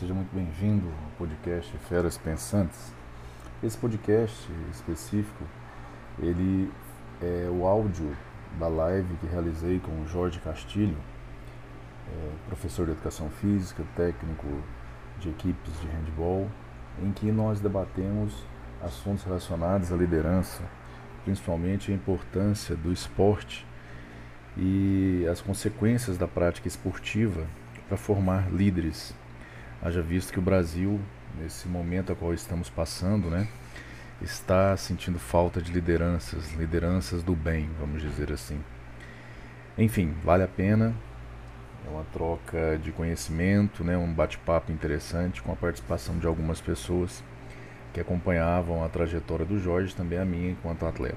seja muito bem-vindo ao podcast Feras Pensantes. Esse podcast específico, ele é o áudio da live que realizei com o Jorge Castilho, é, professor de Educação Física, técnico de equipes de handball, em que nós debatemos assuntos relacionados à liderança, principalmente a importância do esporte e as consequências da prática esportiva para formar líderes Haja visto que o Brasil, nesse momento a qual estamos passando, né, está sentindo falta de lideranças, lideranças do bem, vamos dizer assim. Enfim, vale a pena. É uma troca de conhecimento, né, um bate-papo interessante com a participação de algumas pessoas que acompanhavam a trajetória do Jorge, também a minha enquanto atleta.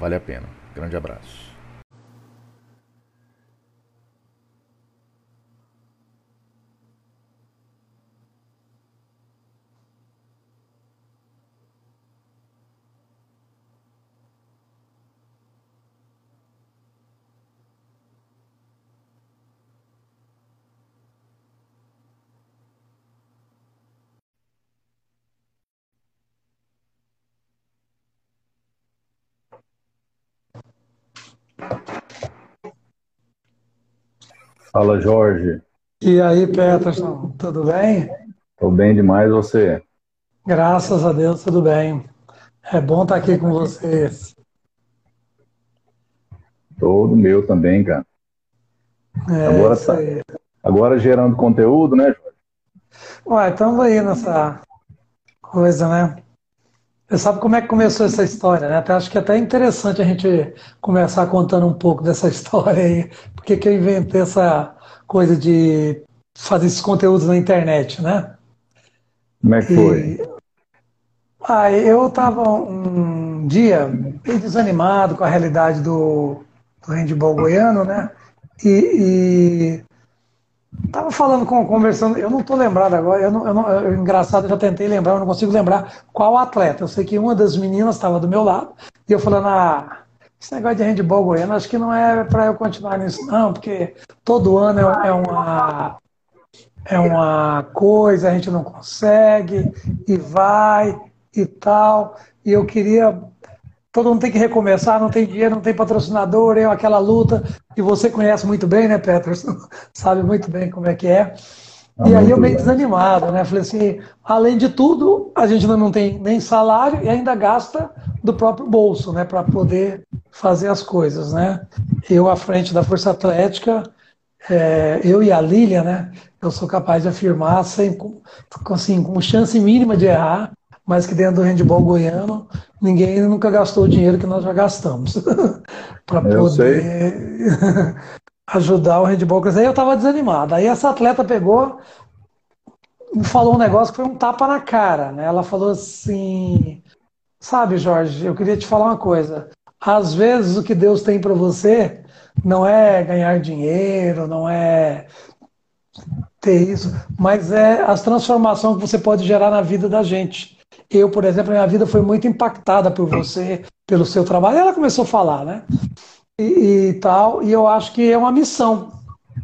Vale a pena. Grande abraço. Fala, Jorge. E aí, Peterson, tudo bem? Tô bem demais, você? Graças a Deus, tudo bem. É bom estar aqui com vocês. Todo meu também, cara. É, agora, tá, agora gerando conteúdo, né, Jorge? Ué, estamos aí nessa coisa, né? Você sabe como é que começou essa história, né? Até acho que é até interessante a gente começar contando um pouco dessa história aí, porque que eu inventei essa coisa de fazer esses conteúdos na internet, né? Como é que foi? Ah, eu estava um dia bem desanimado com a realidade do, do handball goiano, né? E, e Tava falando, com, conversando, eu não estou lembrado agora, eu não, eu não, eu, engraçado, eu já tentei lembrar, eu não consigo lembrar qual atleta. Eu sei que uma das meninas estava do meu lado, e eu falando, ah, esse negócio de handball goiano, acho que não é para eu continuar nisso, não, porque todo ano é, é, uma é uma coisa, a gente não consegue, e vai, e tal. E eu queria todo mundo tem que recomeçar, não tem dinheiro, não tem patrocinador, é aquela luta que você conhece muito bem, né, Peterson? Sabe muito bem como é que é. Ah, e aí eu meio desanimado, né? Falei assim, além de tudo, a gente ainda não tem nem salário e ainda gasta do próprio bolso, né, para poder fazer as coisas, né? Eu à frente da Força Atlética, é, eu e a Lília, né? Eu sou capaz de afirmar sem, assim, com chance mínima de errar, mas que dentro do handball goiano ninguém nunca gastou o dinheiro que nós já gastamos para poder ajudar o handball. Aí eu estava desanimado. Aí essa atleta pegou falou um negócio que foi um tapa na cara, né? Ela falou assim, sabe, Jorge, eu queria te falar uma coisa. Às vezes o que Deus tem para você não é ganhar dinheiro, não é ter isso, mas é as transformações que você pode gerar na vida da gente. Eu, por exemplo, minha vida foi muito impactada por você, pelo seu trabalho. Ela começou a falar, né? E, e tal, e eu acho que é uma missão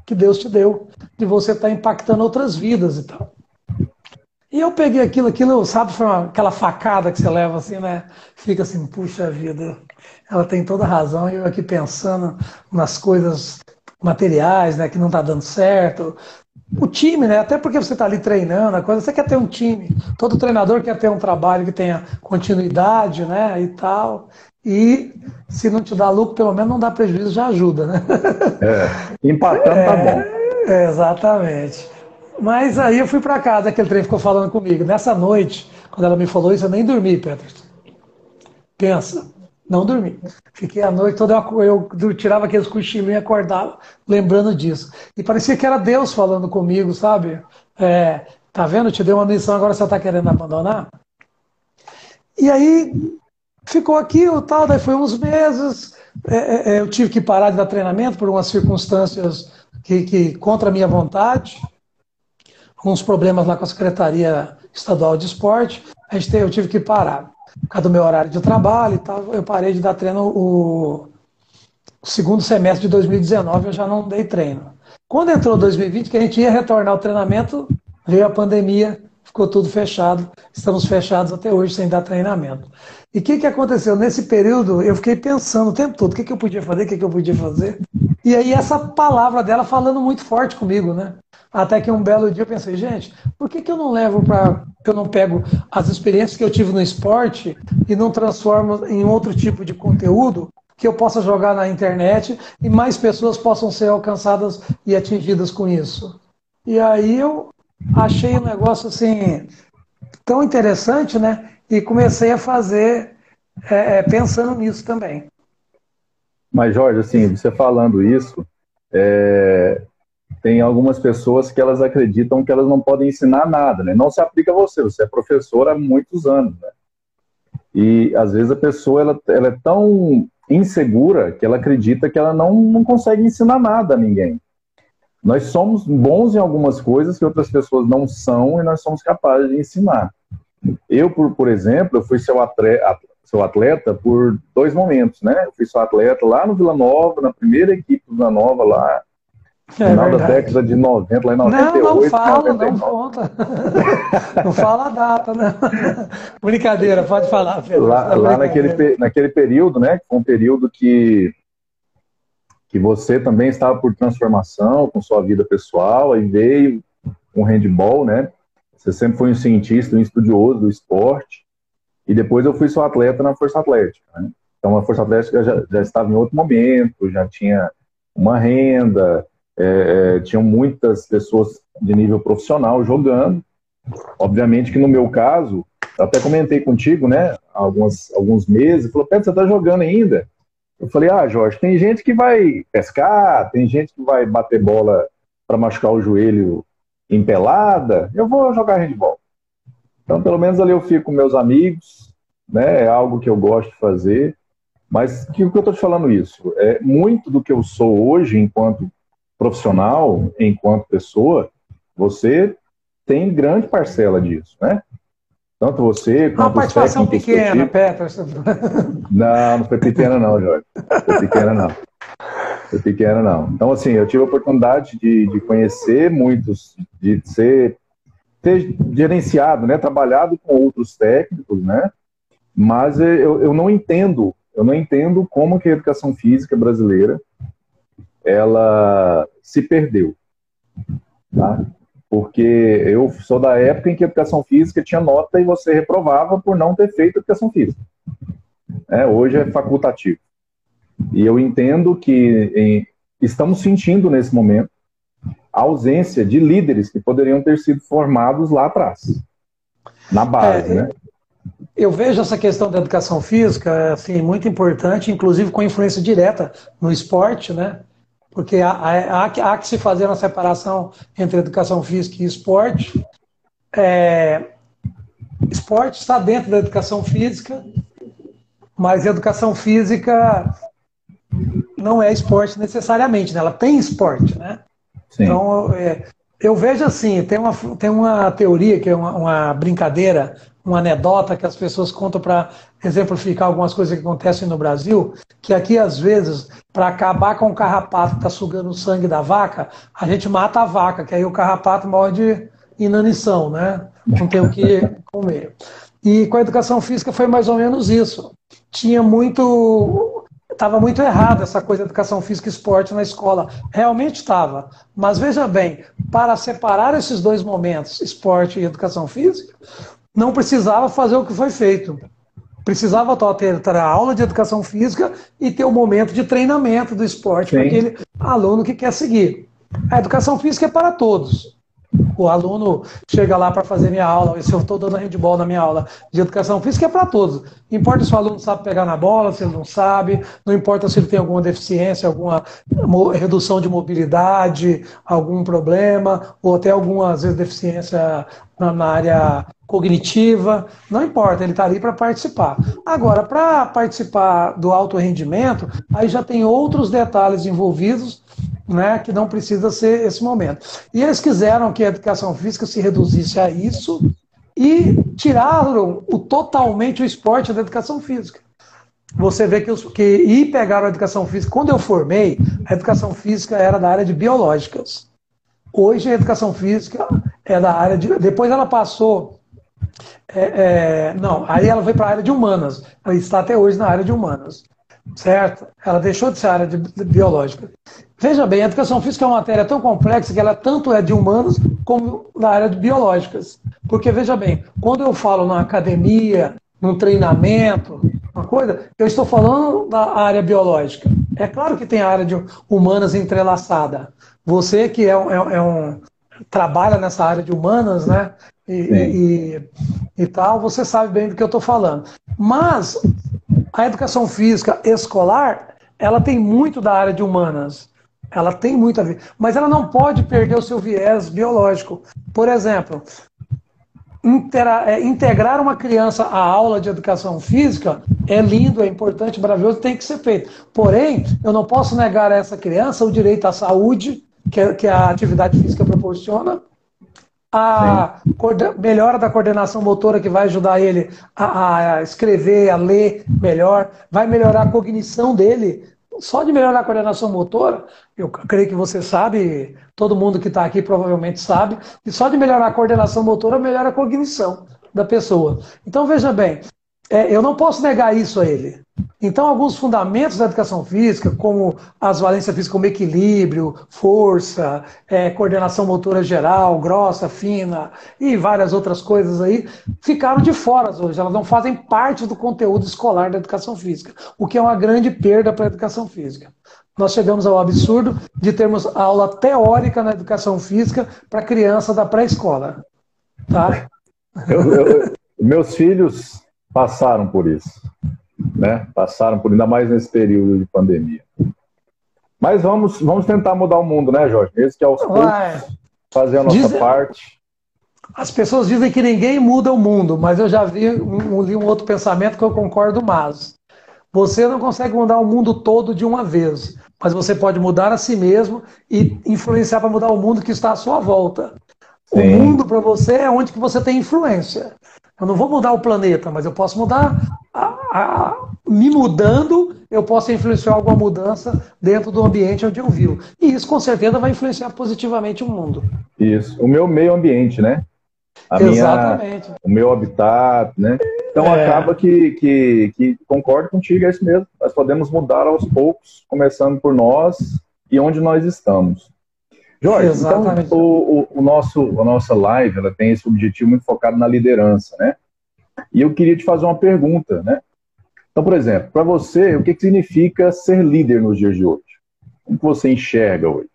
que Deus te deu, de você estar tá impactando outras vidas e tal. E eu peguei aquilo, aquilo, sabe, foi uma, aquela facada que você leva assim, né? Fica assim, puxa vida, ela tem toda razão, e eu aqui pensando nas coisas materiais, né, que não está dando certo, o time, né? Até porque você está ali treinando, a coisa, você quer ter um time. Todo treinador quer ter um trabalho que tenha continuidade, né? E tal. E se não te dá lucro, pelo menos não dá prejuízo, já ajuda, né? É, empatando tá é, tá bom. É, exatamente. Mas aí eu fui para casa, aquele trem ficou falando comigo. Nessa noite, quando ela me falou isso, eu nem dormi, Peterson. Pensa. Não dormi. Fiquei a noite toda, eu, eu tirava aqueles cochilinhos e acordava lembrando disso. E parecia que era Deus falando comigo, sabe? É, tá vendo? Te deu uma missão, agora você está querendo abandonar? E aí ficou aquilo, tal, daí foi uns meses, é, é, é, eu tive que parar de dar treinamento por umas circunstâncias que, que contra a minha vontade, uns problemas lá com a Secretaria Estadual de Esporte, a gente, eu tive que parar por causa do meu horário de trabalho e tal, eu parei de dar treino o, o segundo semestre de 2019, eu já não dei treino. Quando entrou 2020, que a gente ia retornar ao treinamento, veio a pandemia, ficou tudo fechado. Estamos fechados até hoje sem dar treinamento. E o que, que aconteceu? Nesse período, eu fiquei pensando o tempo todo: o que, que eu podia fazer, o que, que eu podia fazer. E aí, essa palavra dela falando muito forte comigo, né? Até que um belo dia eu pensei, gente, por que, que eu não levo para. eu não pego as experiências que eu tive no esporte e não transformo em outro tipo de conteúdo que eu possa jogar na internet e mais pessoas possam ser alcançadas e atingidas com isso? E aí eu achei um negócio assim tão interessante, né? E comecei a fazer é, é, pensando nisso também. Mas, Jorge, assim, você falando isso, é, tem algumas pessoas que elas acreditam que elas não podem ensinar nada, né? Não se aplica a você, você é professor há muitos anos, né? E às vezes a pessoa ela, ela é tão insegura que ela acredita que ela não, não consegue ensinar nada a ninguém. Nós somos bons em algumas coisas que outras pessoas não são e nós somos capazes de ensinar. Eu, por, por exemplo, eu fui seu atleta, seu atleta por dois momentos, né? Eu fui seu atleta lá no Vila Nova, na primeira equipe do Vila Nova lá, é final verdade. da década de 90, lá em 98. Não, não fala, 99. não conta. não fala a data, né? Brincadeira, pode falar. Pedro. Lá, lá naquele, naquele período, né? Que foi um período que que você também estava por transformação com sua vida pessoal, aí veio um handball, né? Você sempre foi um cientista, um estudioso do esporte, e depois eu fui seu atleta na Força Atlética, né? Então a Força Atlética já, já estava em outro momento, já tinha uma renda, é, é, tinham muitas pessoas de nível profissional jogando. Obviamente que no meu caso, até comentei contigo, né, alguns, alguns meses, falou, Pedro, você está jogando ainda? Eu falei, ah, Jorge, tem gente que vai pescar, tem gente que vai bater bola para machucar o joelho em pelada, eu vou jogar handball. Então, pelo menos ali eu fico com meus amigos, né? É algo que eu gosto de fazer. Mas que o que eu estou te falando isso? É muito do que eu sou hoje enquanto profissional, enquanto pessoa, você tem grande parcela disso, né? Tanto você quanto Uma participação pequena, Peterson. Não, não foi pequena não, Jorge. Foi pequena não. Foi pequena não. Então, assim, eu tive a oportunidade de, de conhecer muitos, de ser ter gerenciado, né, trabalhado com outros técnicos, né, mas eu, eu não entendo, eu não entendo como que a educação física brasileira ela se perdeu, tá? Porque eu sou da época em que a educação física tinha nota e você reprovava por não ter feito educação física. É, hoje é facultativo. E eu entendo que em, estamos sentindo nesse momento a ausência de líderes que poderiam ter sido formados lá atrás, na base, é, né? Eu vejo essa questão da educação física assim muito importante, inclusive com influência direta no esporte, né? Porque há, há, há, que se fazer uma separação entre educação física e esporte. É, esporte está dentro da educação física, mas a educação física não é esporte necessariamente, né? ela tem esporte. Né? Sim. Então, é, eu vejo assim, tem uma, tem uma teoria que é uma, uma brincadeira uma anedota que as pessoas contam para exemplificar algumas coisas que acontecem no Brasil, que aqui às vezes, para acabar com o carrapato que está sugando o sangue da vaca, a gente mata a vaca, que aí o carrapato morre de inanição, né? Não tem o que comer. E com a educação física foi mais ou menos isso. Tinha muito. Estava muito errado essa coisa de educação física e esporte na escola. Realmente estava. Mas veja bem, para separar esses dois momentos, esporte e educação física, não precisava fazer o que foi feito. Precisava ter, ter a aula de educação física e ter o momento de treinamento do esporte para aquele aluno que quer seguir. A educação física é para todos. O aluno chega lá para fazer minha aula, se eu estou dando handball na minha aula de educação física, é para todos. Não importa se o aluno sabe pegar na bola, se ele não sabe, não importa se ele tem alguma deficiência, alguma redução de mobilidade, algum problema, ou até alguma vezes, deficiência na área cognitiva, não importa, ele está ali para participar. Agora, para participar do alto rendimento, aí já tem outros detalhes envolvidos né, que não precisa ser esse momento. E eles quiseram que a educação física se reduzisse a isso e tiraram o, totalmente o esporte da educação física. Você vê que, os, que e pegaram a educação física. Quando eu formei, a educação física era da área de biológicas. Hoje a educação física é da área de. Depois ela passou. É, é, não, aí ela foi para a área de humanas. Ela está até hoje na área de humanas. Certo? Ela deixou de ser área de, de biológica. Veja bem, a educação física é uma matéria tão complexa que ela tanto é de humanos como da área de biológicas. Porque, veja bem, quando eu falo na academia, num treinamento, uma coisa, eu estou falando da área biológica. É claro que tem a área de humanas entrelaçada. Você que é, é, é um trabalha nessa área de humanas, né? E, e, e, tal, você sabe bem do que eu estou falando. Mas a educação física escolar, ela tem muito da área de humanas. Ela tem muito a ver. Mas ela não pode perder o seu viés biológico. Por exemplo, é, integrar uma criança à aula de educação física é lindo, é importante, maravilhoso, tem que ser feito. Porém, eu não posso negar a essa criança o direito à saúde, que, que a atividade física proporciona, a melhora da coordenação motora que vai ajudar ele a, a, escrever, a ler melhor, vai melhorar a cognição dele. Só de melhorar a coordenação motora, eu creio que você sabe, todo mundo que está aqui provavelmente sabe, que só de melhorar a coordenação motora melhora a cognição da pessoa. Então veja bem, é, eu não posso negar isso a ele. Então, alguns fundamentos da educação física, como as valências físicas como equilíbrio, força, é, coordenação motora geral, grossa, fina e várias outras coisas aí, ficaram de fora hoje. Elas não fazem parte do conteúdo escolar da educação física, o que é uma grande perda para a educação física. Nós chegamos ao absurdo de termos aula teórica na educação física para criança da pré-escola. Tá? Eu, eu, meus filhos passaram por isso, né? Passaram por ainda mais nesse período de pandemia. Mas vamos, vamos tentar mudar o mundo, né, Jorge? Esse que é os poucos, fazer a nossa Diz... parte. As pessoas dizem que ninguém muda o mundo, mas eu já vi um, li um outro pensamento que eu concordo mais. Você não consegue mudar o mundo todo de uma vez, mas você pode mudar a si mesmo e influenciar para mudar o mundo que está à sua volta. Sim. O mundo para você é onde que você tem influência. Eu não vou mudar o planeta, mas eu posso mudar. A, a, me mudando, eu posso influenciar alguma mudança dentro do ambiente onde eu vivo. E isso, com certeza, vai influenciar positivamente o mundo. Isso. O meu meio ambiente, né? A Exatamente. Minha, o meu habitat, né? Então é. acaba que, que, que concordo contigo, é isso mesmo. Nós podemos mudar aos poucos, começando por nós e onde nós estamos. Jorge, Exatamente. então o, o, o, nosso, a nossa live ela tem esse objetivo muito focado na liderança, né? E eu queria te fazer uma pergunta, né? Então, por exemplo, para você, o que, que significa ser líder nos dias de hoje? Como você enxerga hoje?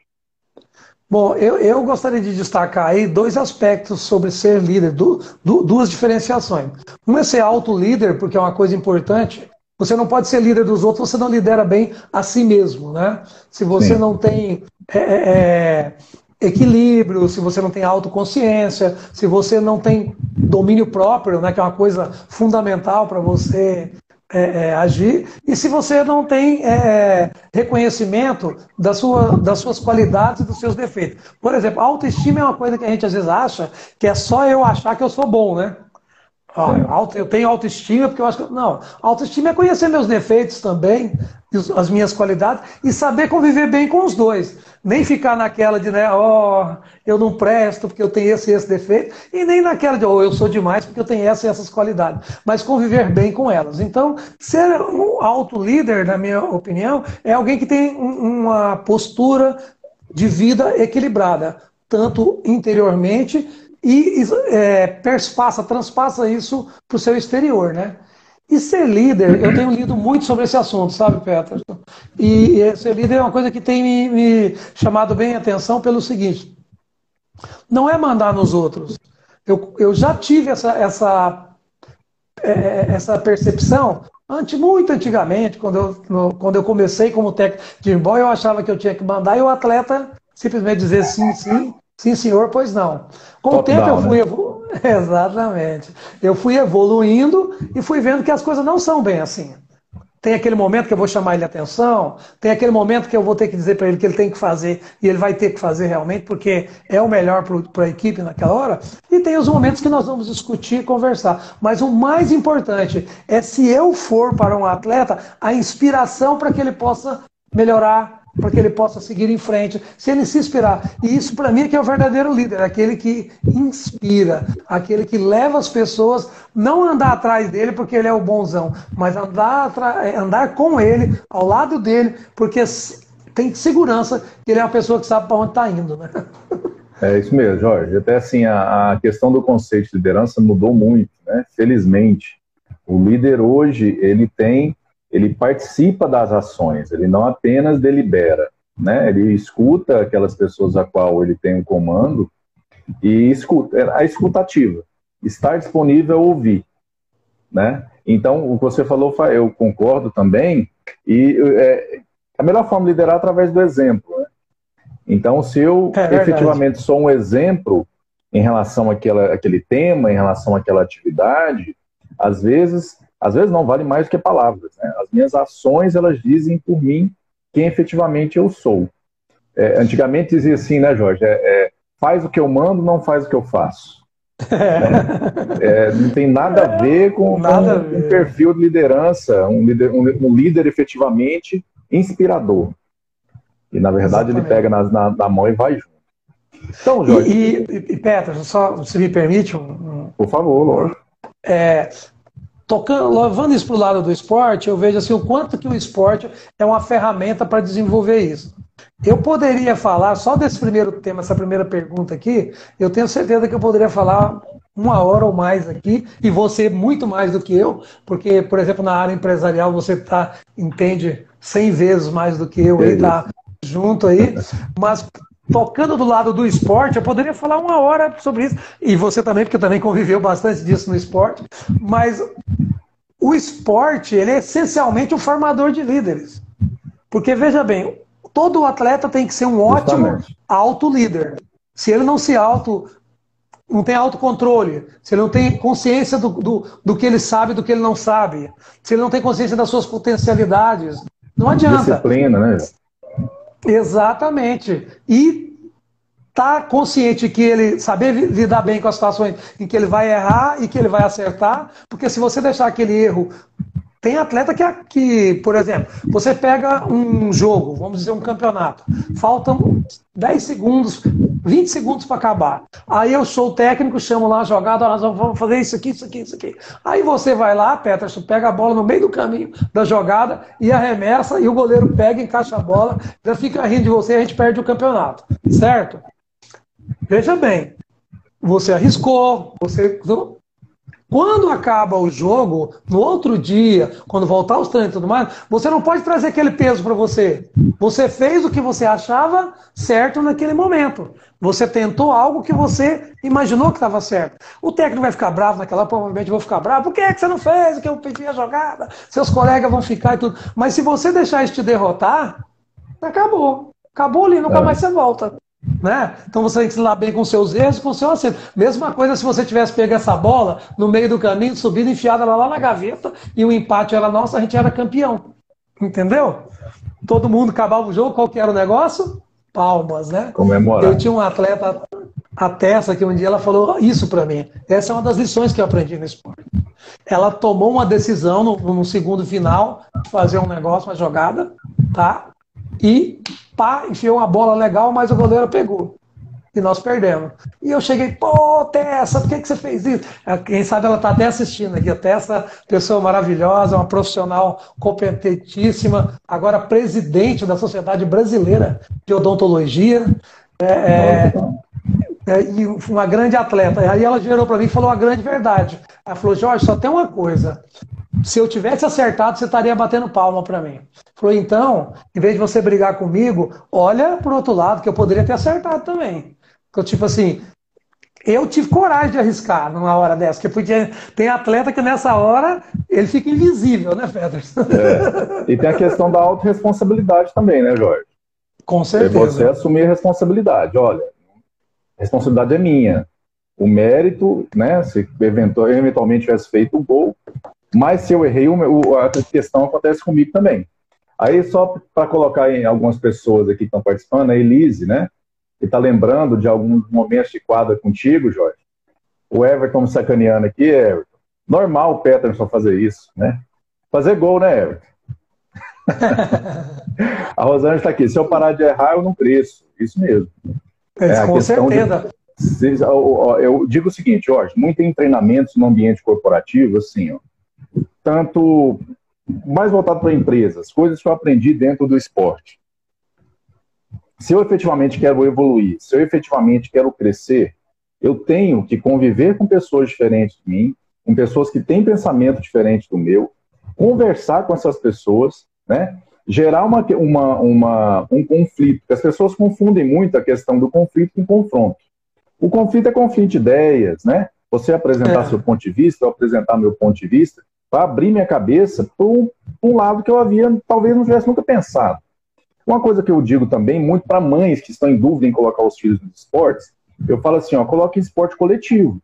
Bom, eu, eu gostaria de destacar aí dois aspectos sobre ser líder, du, du, duas diferenciações. Uma é ser auto-líder, porque é uma coisa importante. Você não pode ser líder dos outros, você não lidera bem a si mesmo, né? Se você Sim. não tem é, é, é, equilíbrio, se você não tem autoconsciência, se você não tem domínio próprio, né, que é uma coisa fundamental para você é, é, agir, e se você não tem é, reconhecimento da sua, das suas qualidades e dos seus defeitos. Por exemplo, autoestima é uma coisa que a gente às vezes acha que é só eu achar que eu sou bom, né? Eu tenho autoestima porque eu acho que. Não, autoestima é conhecer meus defeitos também, as minhas qualidades, e saber conviver bem com os dois. Nem ficar naquela de, né, ó, oh, eu não presto porque eu tenho esse e esse defeito, e nem naquela de, ó, oh, eu sou demais porque eu tenho essa e essas qualidades, mas conviver bem com elas. Então, ser um auto-líder, na minha opinião, é alguém que tem uma postura de vida equilibrada, tanto interiormente e é, perspassa, transpassa isso para o seu exterior, né? E ser líder, eu tenho lido muito sobre esse assunto, sabe, Peterson? E ser líder é uma coisa que tem me, me chamado bem a atenção pelo seguinte: não é mandar nos outros. Eu, eu já tive essa, essa, é, essa percepção muito antigamente, quando eu, no, quando eu comecei como técnico de handball, eu achava que eu tinha que mandar e o atleta simplesmente dizer sim, sim, sim, senhor, pois não. Com Top o tempo down, eu fui. Né? Exatamente. Eu fui evoluindo e fui vendo que as coisas não são bem assim. Tem aquele momento que eu vou chamar ele a atenção, tem aquele momento que eu vou ter que dizer para ele que ele tem que fazer e ele vai ter que fazer realmente, porque é o melhor para a equipe naquela hora. E tem os momentos que nós vamos discutir e conversar. Mas o mais importante é se eu for para um atleta a inspiração para que ele possa melhorar para que ele possa seguir em frente, se ele se inspirar. E isso, para mim, é que é o verdadeiro líder, aquele que inspira, aquele que leva as pessoas, não andar atrás dele porque ele é o bonzão, mas andar, é, andar com ele, ao lado dele, porque tem segurança que ele é uma pessoa que sabe para onde está indo. Né? É isso mesmo, Jorge. Até assim, a, a questão do conceito de liderança mudou muito, né? Felizmente. O líder hoje, ele tem ele participa das ações, ele não apenas delibera, né? Ele escuta aquelas pessoas a qual ele tem um comando e escuta, é a escutativa, estar disponível a ouvir, né? Então, o que você falou, eu concordo também, e é, a melhor forma de liderar é através do exemplo, né? Então, se eu é efetivamente sou um exemplo em relação àquela, àquele tema, em relação àquela atividade, às vezes às vezes não vale mais do que palavras. Né? As minhas ações, elas dizem por mim quem efetivamente eu sou. É, antigamente dizia assim, né, Jorge? É, é, faz o que eu mando, não faz o que eu faço. É, não tem nada a ver com, nada com um perfil de liderança, um líder, um, um líder efetivamente inspirador. E, na verdade, Exatamente. ele pega na, na, na, mão e vai junto. Então, Jorge. E, e, e Petra, só se me permite. Um, Por favor, lógico. É, tocando, levando isso para o lado do esporte, eu vejo assim o quanto que o esporte é uma ferramenta para desenvolver isso. Eu poderia falar só desse primeiro tema, essa primeira pergunta aqui, eu tenho certeza que eu poderia falar uma hora ou mais aqui, e você muito mais do que eu, porque, por exemplo, na área empresarial você tá, entende 100 vezes mais do que eu, e tá junto aí, mas tocando do lado do esporte, eu poderia falar uma hora sobre isso, e você também, porque também conviveu bastante disso no esporte, mas o esporte, ele é essencialmente um formador de líderes. Porque, veja bem, todo atleta tem que ser um ótimo Justamente. auto líder. Se ele não se auto não tem autocontrole, se ele não tem consciência do, do, do, que ele sabe do que ele não sabe, se ele não tem consciência das suas potencialidades, não adianta. Disciplina, né? Exatamente. E tá consciente que ele saber lidar bem com as situações em que ele vai errar e que ele vai acertar, porque se você deixar aquele erro tem atleta que, que, por exemplo, você pega um jogo, vamos dizer um campeonato, faltam 10 segundos, 20 segundos para acabar. Aí eu sou o técnico, chamo lá a jogada, nós vamos fazer isso aqui, isso aqui, isso aqui. Aí você vai lá, Peterson, pega a bola no meio do caminho da jogada e arremessa, e o goleiro pega, encaixa a bola, já fica rindo de você e a gente perde o campeonato. Certo? Veja bem, você arriscou, você quando acaba o jogo, no outro dia, quando voltar os treinos e tudo mais, você não pode trazer aquele peso para você. Você fez o que você achava certo naquele momento. Você tentou algo que você imaginou que estava certo. O técnico vai ficar bravo naquela, provavelmente vou ficar bravo. Por que, é que você não fez o que eu pedi a jogada? Seus colegas vão ficar e tudo. Mas se você deixar isso te derrotar, acabou. Acabou ali, nunca é. mais você volta. Né? Então você tem que se lá bem com seus erros e com seu acerto. Mesma coisa se você tivesse pego essa bola no meio do caminho, subido, enfiada ela lá na gaveta e o empate era nosso, a gente era campeão. Entendeu? Todo mundo acabava o jogo, qual que era o negócio? Palmas, né? Comemorar. Eu tinha um atleta, a Tessa, que um dia ela falou isso para mim. Essa é uma das lições que eu aprendi no esporte. Ela tomou uma decisão no, no segundo final de fazer um negócio, uma jogada, tá? E pá, enfiou uma bola legal, mas o goleiro pegou. E nós perdemos. E eu cheguei, pô, Tessa, por que, que você fez isso? É, quem sabe ela está até assistindo aqui. A Tessa, pessoa maravilhosa, uma profissional competentíssima, agora presidente da Sociedade Brasileira de Odontologia. É, é, é, e uma grande atleta. Aí ela gerou para mim e falou a grande verdade. Ela falou, Jorge, só tem uma coisa se eu tivesse acertado, você estaria batendo palma para mim. Falou, então, em vez de você brigar comigo, olha pro outro lado, que eu poderia ter acertado também. Eu, tipo assim, eu tive coragem de arriscar numa hora dessa, porque podia, tem atleta que nessa hora ele fica invisível, né, Federson? É. E tem a questão da autorresponsabilidade também, né, Jorge? Com certeza. É você assumir a responsabilidade. Olha, responsabilidade é minha. O mérito, né, se eventualmente tivesse feito o gol, mas se eu errei, a questão acontece comigo também. Aí, só para colocar em algumas pessoas aqui que estão participando, a Elise, né? Que está lembrando de alguns momentos de quadra contigo, Jorge. O Everton me sacaneando aqui, Everton. Normal o Peterson fazer isso, né? Fazer gol, né, Everton? a Rosângela está aqui. Se eu parar de errar, eu não cresço. Isso mesmo. É, com certeza. De, eu digo o seguinte, Jorge, muito em treinamentos no ambiente corporativo, assim, ó, tanto mais voltado para empresas, coisas que eu aprendi dentro do esporte. Se eu efetivamente quero evoluir, se eu efetivamente quero crescer, eu tenho que conviver com pessoas diferentes de mim, com pessoas que têm pensamento diferente do meu, conversar com essas pessoas, né? Gerar uma, uma, uma, um conflito. As pessoas confundem muito a questão do conflito com confronto. O conflito é conflito de ideias, né? Você apresentar é. seu ponto de vista, eu apresentar meu ponto de vista, para abrir minha cabeça para um, um, lado que eu havia, talvez não tivesse nunca pensado. Uma coisa que eu digo também, muito para mães que estão em dúvida em colocar os filhos nos esportes, eu falo assim, ó, coloque esporte coletivo.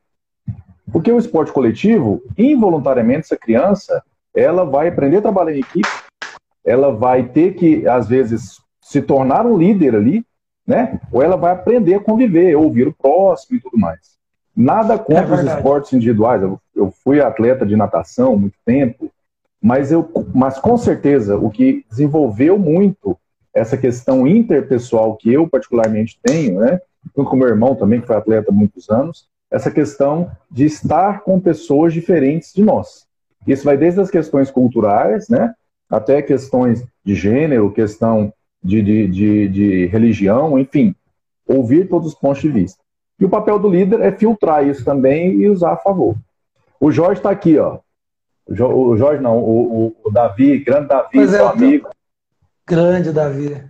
Porque o esporte coletivo, involuntariamente, essa criança, ela vai aprender a trabalhar em equipe, ela vai ter que, às vezes, se tornar um líder ali, né? Ou ela vai aprender a conviver, ouvir o próximo e tudo mais. Nada contra é os esportes individuais. Eu, eu, fui atleta de natação muito tempo, mas, eu, mas com certeza o que desenvolveu muito essa questão interpessoal que eu particularmente tenho, né? Junto com meu irmão também, que foi atleta há muitos anos, essa questão de estar com pessoas diferentes de nós. Isso vai desde as questões culturais, né? Até questões de gênero, questão de, de, de, de religião, enfim, ouvir todos os pontos de vista. E o papel do líder é filtrar isso também e usar a favor. O Jorge está aqui, ó. O Jorge não, o, o, Davi, grande Davi, pois seu é, amigo. Grande Davi.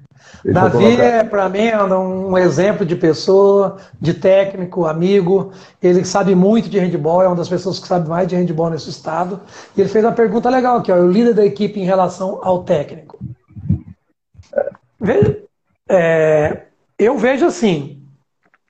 Davi é, para mim, é um exemplo de pessoa, de técnico, amigo. Ele sabe muito de handball, é uma das pessoas que sabe mais de handball nesse estado. E ele fez uma pergunta legal aqui, ó, o líder da equipe em relação ao técnico. É. É, eu vejo assim,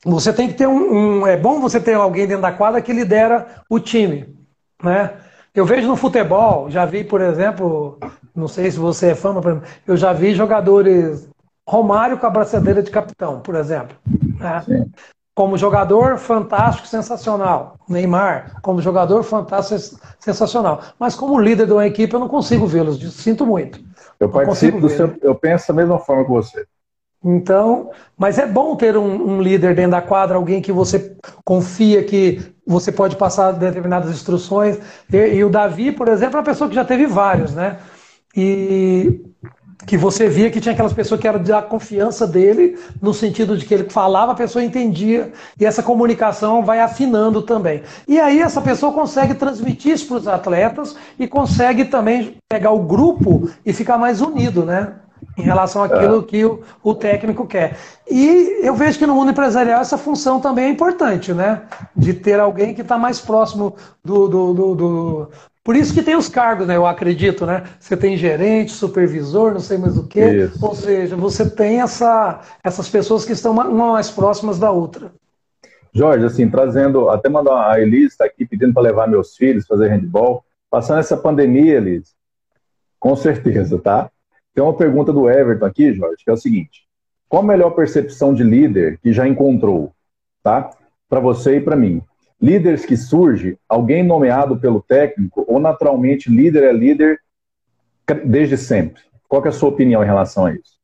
você tem que ter um, um, É bom você ter alguém dentro da quadra que lidera o time. Né? Eu vejo no futebol, já vi, por exemplo, não sei se você é fã, mas eu já vi jogadores. Romário com a braçadeira de capitão, por exemplo. Né? Como jogador fantástico, sensacional. Neymar, como jogador fantástico, sensacional. Mas como líder de uma equipe, eu não consigo vê-los. Sinto muito. Eu participo do seu. Eu penso da mesma forma que você. Então, mas é bom ter um, um, líder dentro da quadra, alguém que você confia que você pode passar determinadas instruções. E, e, o Davi, por exemplo, é uma pessoa que já teve vários, né? E que você via que tinha aquelas pessoas que eram da confiança dele, no sentido de que ele falava, a pessoa entendia, e essa comunicação vai afinando também. E aí essa pessoa consegue transmitir isso para os atletas e consegue também pegar o grupo e ficar mais unido, né? em relação àquilo é. que o, o, técnico quer. E eu vejo que no mundo empresarial essa função também é importante, né? De ter alguém que está mais próximo do, do, do, do, Por isso que tem os cargos, né? Eu acredito, né? Você tem gerente, supervisor, não sei mais o quê. Isso. Ou seja, você tem essa, essas pessoas que estão uma mais próximas da outra. Jorge, assim, trazendo, até mandar a Elise está aqui pedindo para levar meus filhos fazer handball. Passando essa pandemia, Elise, com certeza, tá? Tem uma pergunta do Everton aqui, Jorge, que é o seguinte: qual a melhor percepção de líder que já encontrou, tá? Para você e para mim. Líderes que surge, alguém nomeado pelo técnico ou naturalmente líder é líder desde sempre? Qual é a sua opinião em relação a isso?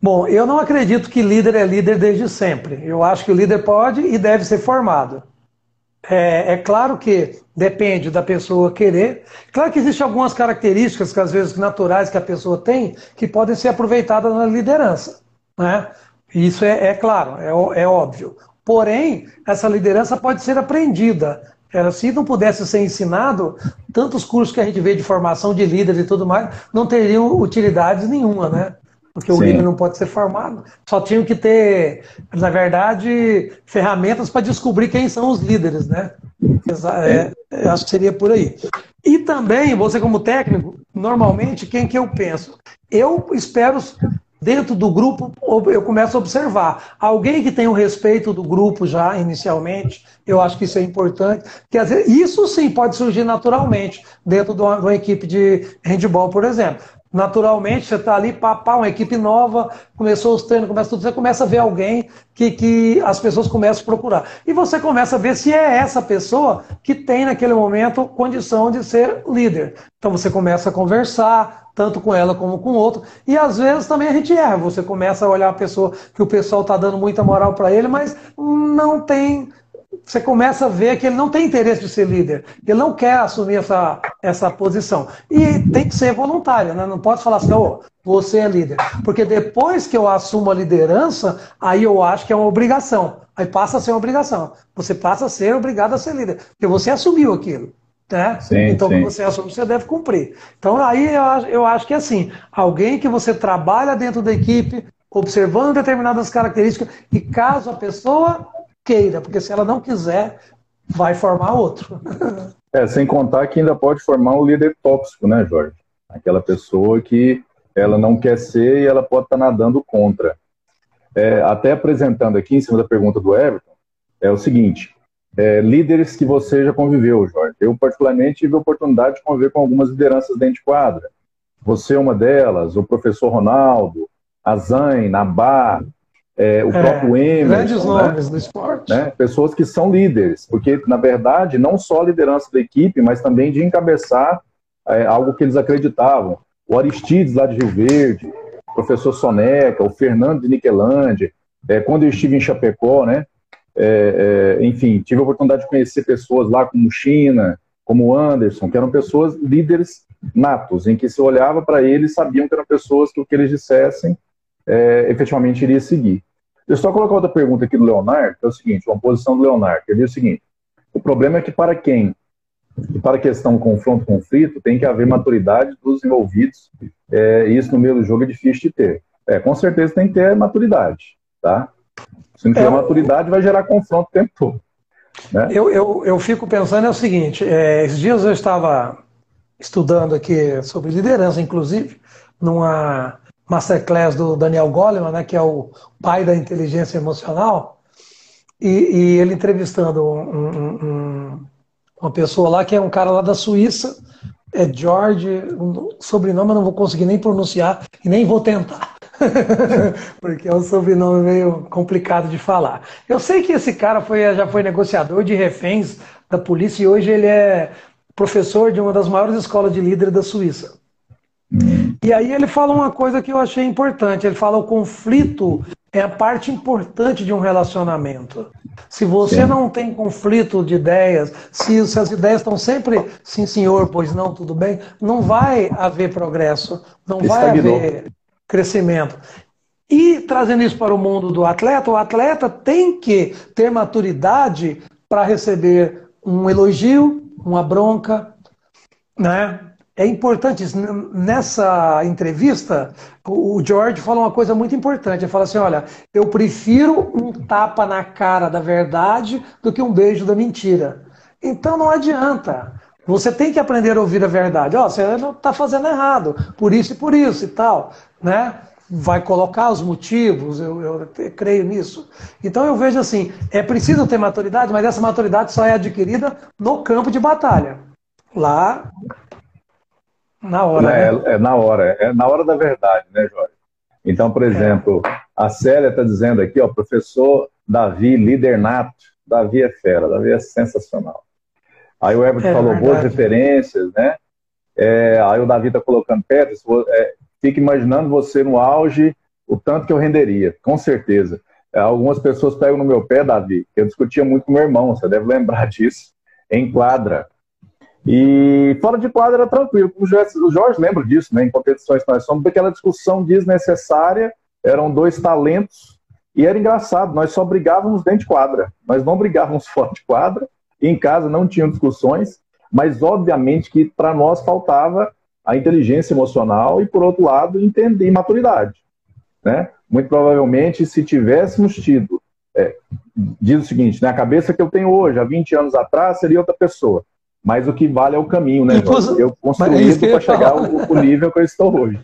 Bom, eu não acredito que líder é líder desde sempre. Eu acho que o líder pode e deve ser formado. É, é, claro que depende da pessoa querer. Claro que existem algumas características que às vezes naturais que a pessoa tem que podem ser aproveitadas na liderança. Né? Isso é, é claro, é, é, óbvio. Porém, essa liderança pode ser aprendida. Ela, se não pudesse ser ensinado, tantos cursos que a gente vê de formação de líderes e tudo mais não teriam utilidade nenhuma, né? porque o líder não pode ser formado. Só tinham que ter, na verdade, ferramentas para descobrir quem são os líderes, né? É, acho que seria por aí. E também, você como técnico, normalmente, quem que eu penso? Eu espero, dentro do grupo, eu começo a observar. Alguém que tem o respeito do grupo já, inicialmente, eu acho que isso é importante. Que, às vezes, isso sim pode surgir naturalmente, dentro de uma, de uma equipe de handball, por exemplo. Naturalmente, você está ali, papá, uma equipe nova, começou os treinos, começa tudo, você começa a ver alguém que, que as pessoas começam a procurar. E você começa a ver se é essa pessoa que tem naquele momento condição de ser líder. Então você começa a conversar, tanto com ela como com o outro. E às vezes também a gente erra. Você começa a olhar a pessoa que o pessoal está dando muita moral para ele, mas não tem. Você começa a ver que ele não tem interesse de ser líder. Ele não quer assumir essa, essa posição. E tem que ser voluntário, né? Não pode falar assim, oh, você é líder. Porque depois que eu assumo a liderança, aí eu acho que é uma obrigação. Aí passa a ser uma obrigação. Você passa a ser obrigado a ser líder. Porque você assumiu aquilo. Né? Sim, então, sim. você assume, você deve cumprir. Então, aí eu, eu acho que é assim: alguém que você trabalha dentro da equipe, observando determinadas características, e caso a pessoa queira, porque se ela não quiser, vai formar outro. É, sem contar que ainda pode formar um líder tóxico, né, Jorge? Aquela pessoa que ela não quer ser e ela pode estar nadando contra. É, até apresentando aqui, em cima da pergunta do Everton, é o seguinte: é, líderes que você já conviveu, Jorge. Eu, particularmente, tive a oportunidade de conviver com algumas lideranças dentro de quadra. Você é uma delas, o professor Ronaldo, a Zain, Nabar, é, o é, próprio Emerson. Grandes né? nomes do esporte. Né? Pessoas que são líderes, porque, na verdade, não só a liderança da equipe, mas também de encabeçar é, algo que eles acreditavam. O Aristides, lá de Rio Verde, o professor Soneca, o Fernando de Niquelândia, é, quando eu estive em Chapecó, né? É, é, enfim, tive a oportunidade de conhecer pessoas lá como China, como Anderson, que eram pessoas líderes natos, em que se olhava para eles sabiam que eram pessoas que o que eles dissessem é, efetivamente iria seguir. Eu só colocar outra pergunta aqui do Leonardo, que é o seguinte, uma posição do Leonardo, que ele o seguinte, o problema é que para quem, para a questão confronto-conflito, tem que haver maturidade dos envolvidos, é, e isso no meio do jogo é difícil de ter. É, com certeza tem que ter maturidade, tá? Se não tiver é, maturidade, vai gerar confronto o tempo todo. Né? Eu, eu, eu fico pensando é o seguinte: é, esses dias eu estava estudando aqui sobre liderança, inclusive, numa masterclass do Daniel Goleman, né, que é o pai da inteligência emocional, e, e ele entrevistando um, um, uma pessoa lá que é um cara lá da Suíça, é George, um sobrenome eu não vou conseguir nem pronunciar e nem vou tentar. porque é um sobrenome meio complicado de falar. Eu sei que esse cara foi, já foi negociador de reféns da polícia e hoje ele é professor de uma das maiores escolas de líder da Suíça. E aí ele fala uma coisa que eu achei importante. Ele fala o conflito é a parte importante de um relacionamento. Se você Sim. não tem conflito de ideias, se, se, as ideias estão sempre sim senhor, pois não, tudo bem, não vai haver progresso, não vai haver crescimento. E trazendo isso para o mundo do atleta, o atleta tem que ter maturidade para receber um elogio, uma bronca, né? É importante, nessa entrevista, o George fala uma coisa muito importante. Ele fala assim: olha, eu prefiro um tapa na cara da verdade do que um beijo da mentira. Então não adianta. Você tem que aprender a ouvir a verdade. Ó, oh, você não está fazendo errado, por isso e por isso e tal, né? Vai colocar os motivos, eu, eu, creio nisso. Então eu vejo assim, é preciso ter maturidade, mas essa maturidade só é adquirida no campo de batalha. Lá, na hora. É, né? é na hora, é na hora da verdade, né, Jorge? Então, por exemplo, é. a Célia está dizendo aqui, ó, professor Davi, líder nato. Davi é fera, Davi é sensacional. Aí o Everton é, falou verdade. boas referências, né? É, aí o Davi está colocando perto, é, fica imaginando você no auge, o tanto que eu renderia, com certeza. É, algumas pessoas pegam no meu pé, Davi, que eu discutia muito com meu irmão, você deve lembrar disso, em quadra. E fora de quadra era tranquilo. O Jorge, o Jorge lembra disso, né? Em competições nós somos, aquela discussão desnecessária, eram dois talentos, e era engraçado, nós só brigávamos dentro de quadra, nós não brigávamos fora de quadra, em casa não tinham discussões, mas obviamente que para nós faltava a inteligência emocional e, por outro lado, entender maturidade. Né? Muito provavelmente, se tivéssemos tido, é, diz o seguinte, né, a cabeça que eu tenho hoje, há 20 anos atrás, seria outra pessoa. Mas o que vale é o caminho, né? Eu construí para chegar ao, nível que eu estou hoje.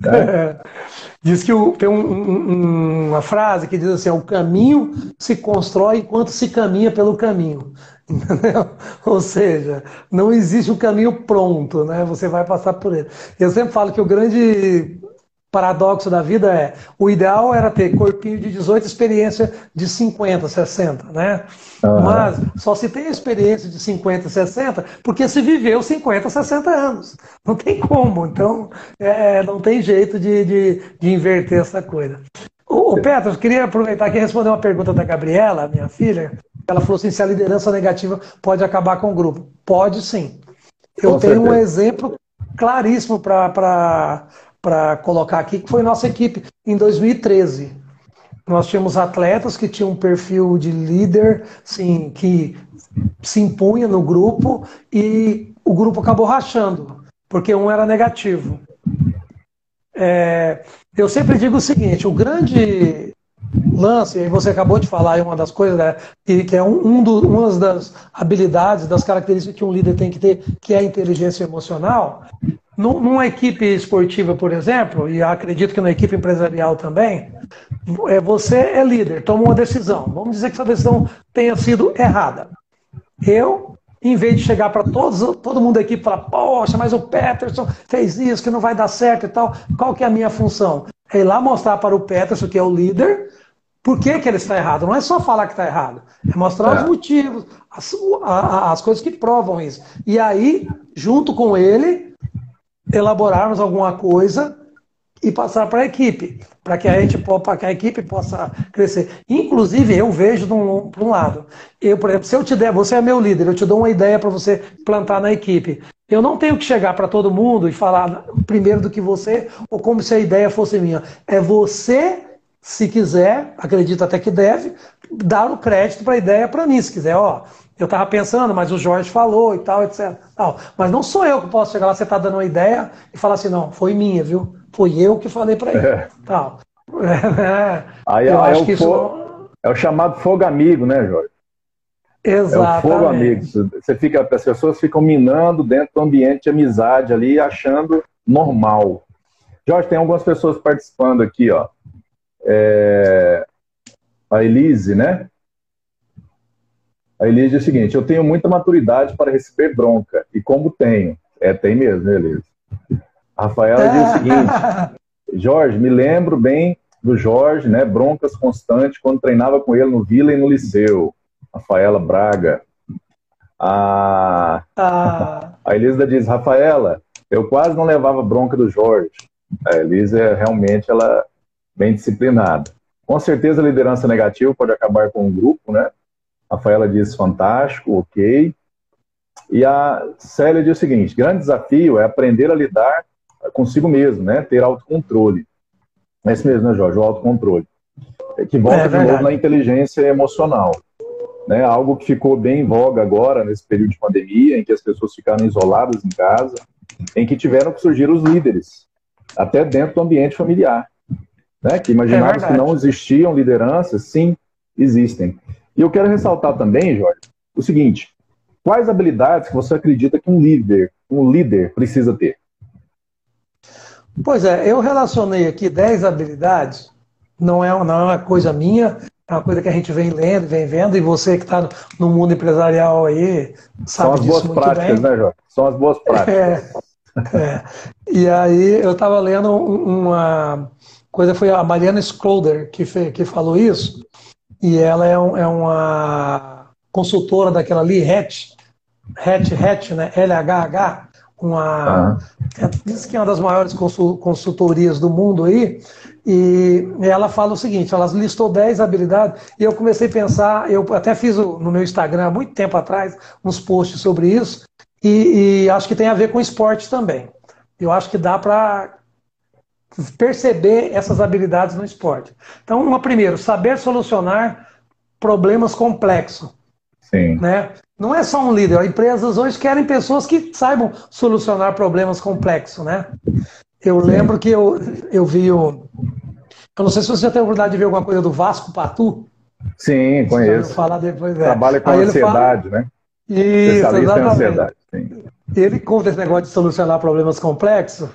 Né? É. Diz que o, tem um, um, uma frase que diz assim: o caminho se constrói enquanto se caminha pelo caminho. Entendeu? Ou seja, não existe um caminho pronto, né? Você vai passar por ele. Eu sempre falo que o grande paradoxo da vida é, o ideal era ter corpinho de 18, experiência de 50, 60, né? Uhum. Mas só se tem experiência de 50, 60, porque se viveu 50, 60 anos. Não tem como, então é, não tem jeito de, de, de inverter essa coisa. O, o Petros, queria aproveitar aqui e responder uma pergunta da Gabriela, minha filha. Ela falou assim: se a liderança negativa pode acabar com o grupo. Pode sim. Eu com tenho certeza. um exemplo claríssimo para colocar aqui, que foi nossa equipe em 2013. Nós tínhamos atletas que tinham um perfil de líder, sim, que se impunha no grupo e o grupo acabou rachando, porque um era negativo. É, eu sempre digo o seguinte: o grande lance, e você acabou de falar, é uma das coisas, né, que, que, é um, um do, uma das habilidades, das características que um líder tem que ter, que é a inteligência emocional. Numa equipe esportiva, por exemplo, e acredito que na equipe empresarial também, é, você é líder, toma uma decisão. Vamos dizer que essa decisão tenha sido errada. Eu, em vez de chegar para todos, todo mundo aqui e falar, poxa, mas o Peterson fez isso, que não vai dar certo e tal, qual que é a minha função? É ir lá mostrar para o Peterson, que é o líder, por que, que ele está errado. Não é só falar que está errado, é mostrar é. os motivos, as, as coisas que provam isso. E aí, junto com ele, elaborarmos alguma coisa e passar para a equipe, para que a gente para que a equipe possa crescer. Inclusive, eu vejo de um, um lado. Eu, por exemplo, se eu te der, você é meu líder, eu te dou uma ideia para você plantar na equipe. Eu não tenho que chegar para todo mundo e falar primeiro do que você, ou como se a ideia fosse minha. É você, se quiser, acredito até que deve, dar o crédito para a ideia para mim, se quiser, ó. Eu estava pensando, mas o Jorge falou e tal, etc. Tal. Mas não sou eu que posso chegar lá, você está dando uma ideia e falar assim, não, foi minha, viu? Foi eu que falei para ele. É. Tal. É, aí, eu aí acho é, que isso... é o chamado fogo amigo, né, Jorge? Exatamente. É o fogo amigo. Você fica, as pessoas ficam minando dentro do ambiente de amizade ali, achando normal. Jorge, tem algumas pessoas participando aqui, ó. É... A Elise, né? A Elise diz o seguinte: eu tenho muita maturidade para receber bronca. E como tenho? É, tem mesmo, né, Elise? A Rafaela diz o seguinte: Jorge, me lembro bem do Jorge, né? Broncas constantes quando treinava com ele no Vila e no Liceu. Rafaela Braga. A, ah. a Elisa diz: Rafaela, eu quase não levava bronca do Jorge. A Elisa é realmente ela bem disciplinada. Com certeza a liderança negativa pode acabar com um grupo, né? Rafaela diz fantástico, ok. E a Célia diz o seguinte: grande desafio é aprender a lidar consigo mesmo, né? Ter autocontrole. É isso mesmo, né, Jorge? O autocontrole. É que volta é de novo na inteligência emocional. Né? Algo que ficou bem em voga agora, nesse período de pandemia, em que as pessoas ficaram isoladas em casa, em que tiveram que surgir os líderes, até dentro do ambiente familiar. Né? Que imaginávamos é que não existiam lideranças, sim, existem. E eu quero ressaltar também, Jorge, o seguinte: quais habilidades que você acredita que um líder, um líder precisa ter? Pois é, eu relacionei aqui 10 habilidades, não é, não é uma coisa minha, é uma coisa que a gente vem lendo, vem vendo, e você que está no mundo empresarial aí sabe São as boas práticas, bem. né, Jorge? São as boas práticas. É, é. E aí eu estava lendo uma coisa, foi a Mariana Scroder que, que falou isso, e ela é, um, é uma consultora daquela ali, Hatch, Hatch, Hatch, né? LHH, uma, ah. diz que é uma das maiores consultorias do mundo aí, e ela fala o seguinte, ela listou 10 habilidades, e eu comecei a pensar, eu até fiz no meu Instagram há muito tempo atrás uns posts sobre isso, e, e acho que tem a ver com esporte também. Eu acho que dá para perceber essas habilidades no esporte. Então, uma primeiro, saber solucionar problemas complexos. Sim. Né? Não é só um líder. As empresas hoje querem pessoas que saibam solucionar problemas complexos, né? Eu lembro que eu, eu vi o. Eu não sei se você já teve a oportunidade de ver alguma coisa do Vasco Patu. Sim, conheço. Falar depois, é. Trabalha com Aí ansiedade, fala... né? Isso, exatamente. Ansiedade. Sim. Ele conta esse negócio de solucionar problemas complexos.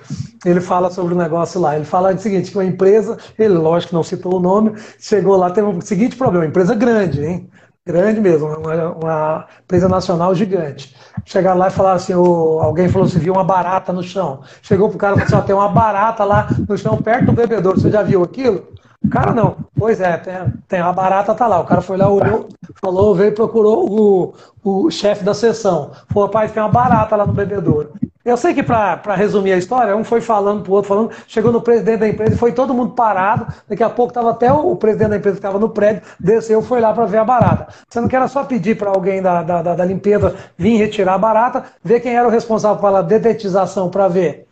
Ele fala sobre o negócio lá. Ele fala o seguinte: que uma empresa, ele, lógico não citou o nome, chegou lá, teve o seguinte problema: empresa grande, hein? grande mesmo, uma, uma empresa nacional gigante. Chegaram lá e falaram assim, o, alguém falou assim, viu uma barata no chão. Chegou pro cara e falou assim, ó, tem uma barata lá no chão, perto do bebedouro, você já viu aquilo? O cara não. Pois é, tem, tem a barata tá lá. O cara foi lá, olhou, falou, veio procurou o, o chefe da sessão. Falou, rapaz, tem uma barata lá no bebedouro. Eu sei que, para resumir a história, um foi falando pro outro, falando, chegou no presidente da empresa e foi todo mundo parado. Daqui a pouco estava até o, o, presidente da empresa que estava no prédio, desceu, foi lá para ver a barata. Você não quer só pedir para alguém da, da, da, limpeza vir retirar a barata, ver quem era o responsável pela dedetização para ver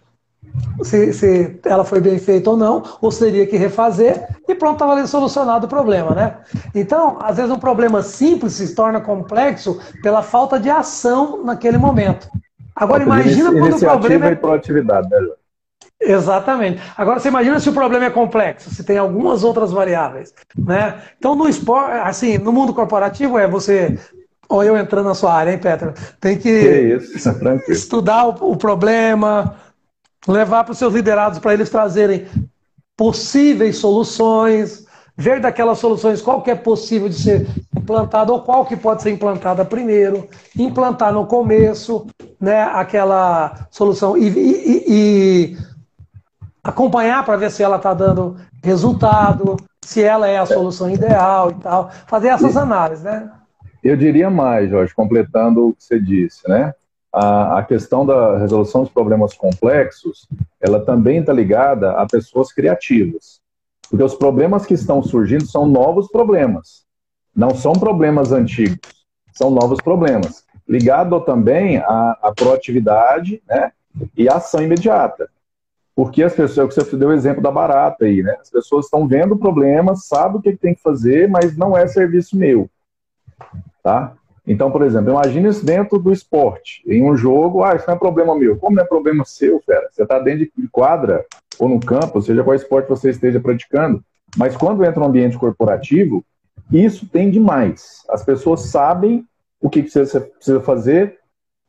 se, se, ela foi bem feita ou não, ou seria que refazer, e pronto, estava ali solucionado o problema, né? Então, às vezes um problema simples se torna complexo pela falta de ação naquele momento. Agora imagina quando o problema é... e proatividade, né, Exatamente. Agora você imagina se o problema é complexo, se tem algumas outras variáveis, né? Então no esporte, assim, no mundo corporativo é você ou eu entrando na sua área, hein, Petra? Tem que, que isso, estudar o, o problema, levar para os seus liderados para eles trazerem possíveis soluções, ver daquelas soluções qual que é possível de ser implantada ou qual que pode ser implantada primeiro, implantar no começo, né, aquela solução e, e, e acompanhar para ver se ela está dando resultado, se ela é a solução ideal e tal, fazer essas análises, né? Eu diria mais, Jorge, completando o que você disse, né? A, a questão da resolução dos problemas complexos, ela também está ligada a pessoas criativas. Porque os problemas que estão surgindo são novos problemas, não são problemas antigos, são novos problemas. Ligado também à, à proatividade né, e à ação imediata. Porque as pessoas, você deu o exemplo da barata aí, né? As pessoas estão vendo o problema, sabem o que tem que fazer, mas não é serviço meu. Tá? Então, por exemplo, imagine isso dentro do esporte. Em um jogo, ah, isso não é problema meu. Como não é problema seu, fera? Você está dentro de quadra ou no campo, seja qual esporte você esteja praticando. Mas quando entra no ambiente corporativo, isso tem demais. As pessoas sabem o que você precisa fazer,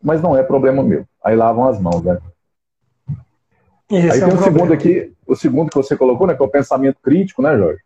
mas não é problema meu. Aí lavam as mãos, né? Esse Aí é tem um o segundo aqui, o segundo que você colocou, né, que é o pensamento crítico, né, Jorge?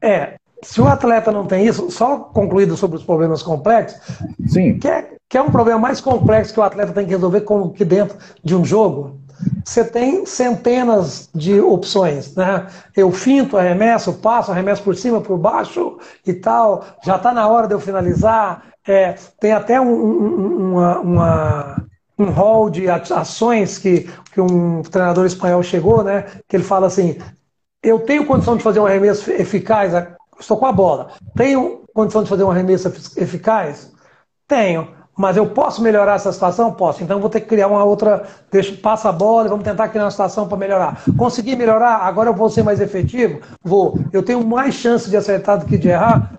É, se o atleta não tem isso, só concluído sobre os problemas complexos, Sim. Que, é, que é um problema mais complexo que o atleta tem que resolver como que dentro de um jogo, você tem centenas de opções, né? Eu finto, arremesso, passo, arremesso por cima, por baixo e tal. Já está na hora de eu finalizar. É, tem até um, um, uma, uma, um hall de ações que, que um treinador espanhol chegou, né? Que ele fala assim: eu tenho condição de fazer um arremesso eficaz estou com a bola. Tenho condição de fazer uma remessa eficaz? Tenho. Mas eu posso melhorar essa situação? Posso. Então vou ter que criar uma outra. Deixa, passa a bola e vamos tentar criar uma situação para melhorar. Consegui melhorar? Agora eu vou ser mais efetivo? Vou. Eu tenho mais chance de acertar do que de errar?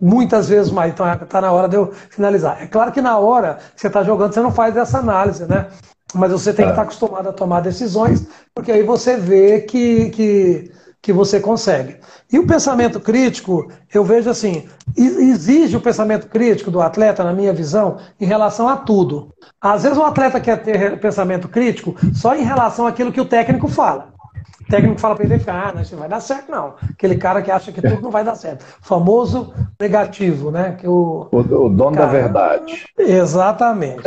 Muitas vezes mais. Então está na hora de eu finalizar. É claro que na hora que você está jogando, você não faz essa análise, né? Mas você tem que estar é. acostumado a tomar decisões, porque aí você vê que, que que você consegue. E o pensamento crítico, eu vejo assim, exige o pensamento crítico do atleta, na minha visão, em relação a tudo. Às vezes o atleta quer ter pensamento crítico só em relação àquilo que o técnico fala. O técnico fala para ele, ah, não, isso não vai dar certo, não. Aquele cara que acha que tudo não vai dar certo. Famoso negativo, né? Que o, o, o dono cara... da verdade. Exatamente.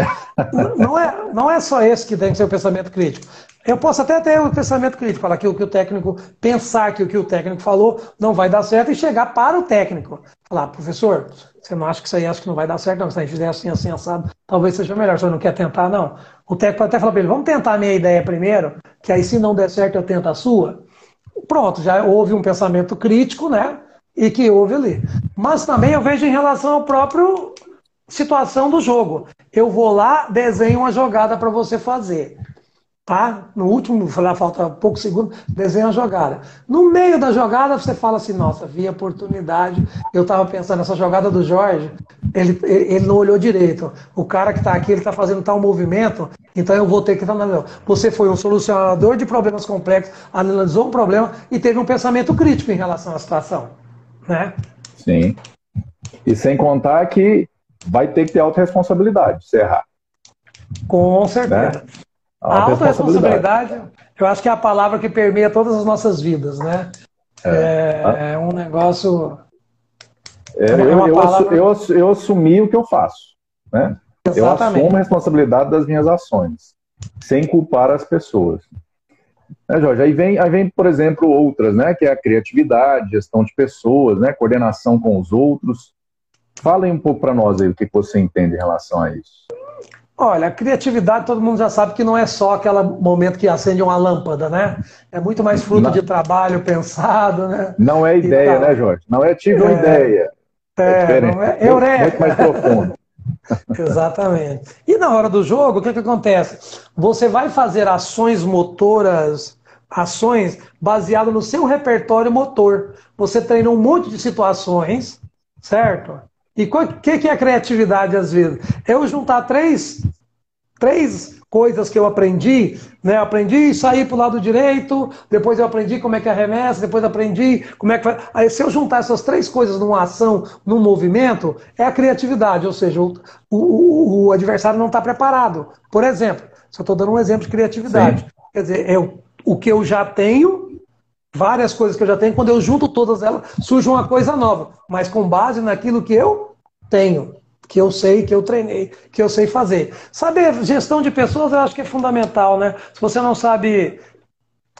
não, é, não é só esse que tem que ser o pensamento crítico. Eu posso até ter o um pensamento crítico, falar que o que o técnico pensar que o que o técnico falou não vai dar certo e chegar para o técnico. Falar, professor, você não acha que isso aí que não vai dar certo? Não, se a gente fizer assim, assim, assado, talvez seja melhor. Você não quer tentar, não. O técnico pode até falar para ele, vamos tentar a minha ideia primeiro, que aí se não der certo eu tento a sua. Pronto, já houve um pensamento crítico, né? E que houve ali. Mas também eu vejo em relação ao próprio situação do jogo. Eu vou lá, desenho uma jogada para você fazer tá? No último, falar falta poucos segundos, desenha a jogada. No meio da jogada, você fala assim, nossa, vi a oportunidade. Eu estava pensando, essa jogada do Jorge, ele, ele não olhou direito. O cara que está aqui, ele está fazendo tal movimento, então eu vou ter que... Não, você foi um solucionador de problemas complexos, analisou um problema e teve um pensamento crítico em relação à situação, né? Sim. E sem contar que vai ter que ter autorresponsabilidade se errar. Com certeza. Né? A autorresponsabilidade, eu acho que é a palavra que permeia todas as nossas vidas, né? É, é, é um negócio. É, é eu, eu, palavra... eu, eu, assumi o que eu faço. Né? Eu assumo a responsabilidade das minhas ações, sem culpar as pessoas. Né, Jorge? Aí vem, aí vem, por exemplo, outras, né? Que é a criatividade, gestão de pessoas, né? Coordenação com os outros. Falem um pouco para nós aí o que você entende em relação a isso. Olha, a criatividade todo mundo já sabe que não é só aquele momento que acende uma lâmpada, né? É muito mais fruto não. de trabalho pensado, né? Não é ideia, né, Jorge? Não é tive uma é, ideia. É, é não é, eureka. Muito mais profundo. Exatamente. E na hora do jogo, o que, que acontece? Você vai fazer ações motoras, ações baseadas no seu repertório motor. Você treina um monte de situações, certo? E o que, que é criatividade às vezes? É eu juntar três, três coisas que eu aprendi, né? Eu aprendi sair para o lado direito, depois eu aprendi como é que arremessa, depois aprendi como é que vai. Aí se eu juntar essas três coisas numa ação, num movimento, é a criatividade, ou seja, o, o, o adversário não está preparado. Por exemplo, eu estou dando um exemplo de criatividade, Sim. quer dizer, é o, o que eu já tenho, várias coisas que eu já tenho, quando eu junto todas elas, surge uma coisa nova, mas com base naquilo que eu tenho que eu sei, que eu treinei, que eu sei fazer. Saber gestão de pessoas eu acho que é fundamental, né? Se você não sabe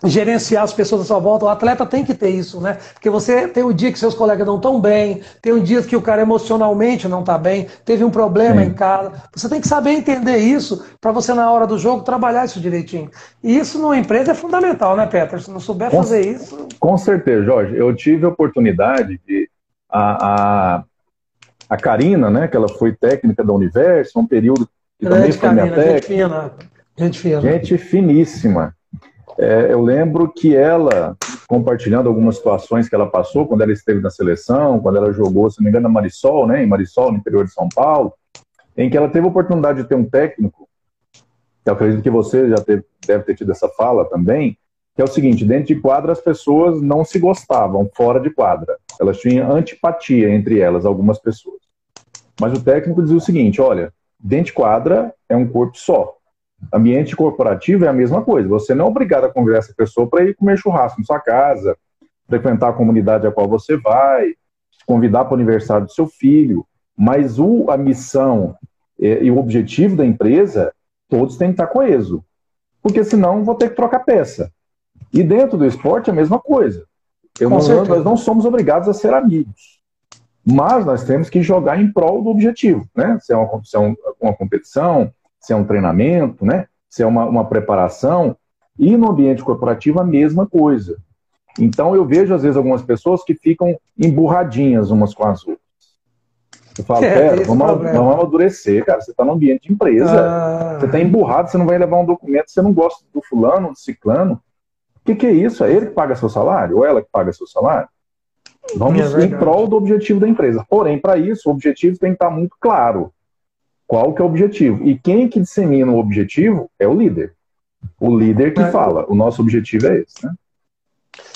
gerenciar as pessoas à sua volta, o atleta tem que ter isso, né? Porque você tem o dia que seus colegas não estão bem, tem um dia que o cara emocionalmente não está bem, teve um problema Sim. em casa. Você tem que saber entender isso para você na hora do jogo trabalhar isso direitinho. E isso numa empresa é fundamental, né, Peter? Se não souber com, fazer isso. Com certeza, Jorge. Eu tive a oportunidade de a, a a Karina, né, que ela foi técnica da Universo, um período que também foi minha técnica. Gente, fina, gente, fina. gente finíssima. É, eu lembro que ela, compartilhando algumas situações que ela passou quando ela esteve na seleção, quando ela jogou, se não me engano, na Marisol, né, em Marisol, no interior de São Paulo, em que ela teve a oportunidade de ter um técnico, eu acredito que você já teve, deve ter tido essa fala também, que é o seguinte: dentro de quadra as pessoas não se gostavam, fora de quadra. Elas tinham antipatia entre elas, algumas pessoas. Mas o técnico dizia o seguinte: olha, dentro de quadra é um corpo só. Ambiente corporativo é a mesma coisa. Você não é obrigado a convidar essa pessoa para ir comer churrasco na sua casa, frequentar a comunidade a qual você vai, convidar para o aniversário do seu filho. Mas o, a missão e, e o objetivo da empresa, todos têm que estar coeso. Porque senão vou ter que trocar peça. E dentro do esporte é a mesma coisa. Não, nós não somos obrigados a ser amigos. Mas nós temos que jogar em prol do objetivo, né? Se é uma, se é uma competição, se é um treinamento, né? Se é uma, uma preparação. E no ambiente corporativo a mesma coisa. Então eu vejo às vezes algumas pessoas que ficam emburradinhas umas com as outras. Eu falo, é, pera, vamos, vamos amadurecer, cara. Você está no ambiente de empresa. Ah. Você está emburrado, você não vai levar um documento, você não gosta do fulano, do ciclano. O que, que, é isso? É ele que paga seu salário? Ou ela que paga seu salário? Vamos é em prol do objetivo da empresa. Porém, para isso, o objetivo tem que estar muito claro. Qual que é o objetivo? E quem que dissemina o objetivo é o líder. O líder que é. fala, o nosso objetivo é esse. Né?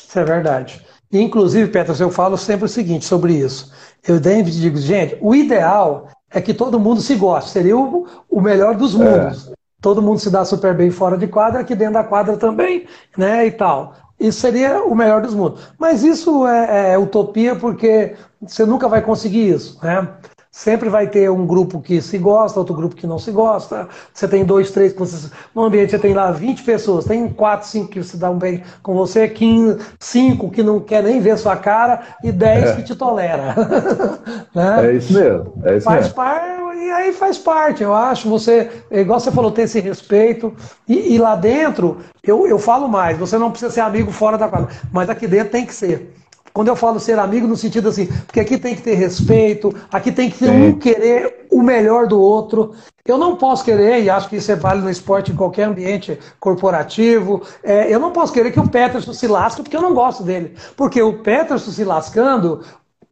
Isso é verdade. Inclusive, Petros, eu falo sempre o seguinte sobre isso. Eu sempre digo, gente, o ideal é que todo mundo se goste. Seria o, o melhor dos é. mundos. É todo mundo se dá super bem fora de quadra, aqui dentro da quadra também, né, e tal. Isso seria o melhor dos mundos. Mas isso é, é utopia porque você nunca vai conseguir isso, né? Sempre vai ter um grupo que se gosta, outro grupo que não se gosta. Você tem dois, três, você, no ambiente você tem lá 20 pessoas, tem quatro, cinco que se dão bem com você, 15, cinco que não quer nem ver sua cara e 10 é. que te tolera. né? É isso mesmo. É isso faz mesmo. Par, e aí faz parte, eu acho. Você, igual você falou, ter esse respeito. E, e lá dentro, eu, eu falo mais, você não precisa ser amigo fora da quadra, mas aqui dentro tem que ser. Quando eu falo ser amigo, no sentido assim, porque aqui tem que ter respeito, aqui tem que ter um querer o melhor do outro. Eu não posso querer, e acho que isso é válido no esporte, em qualquer ambiente corporativo, é, eu não posso querer que o Peterson se lasque porque eu não gosto dele. Porque o Peterson se lascando,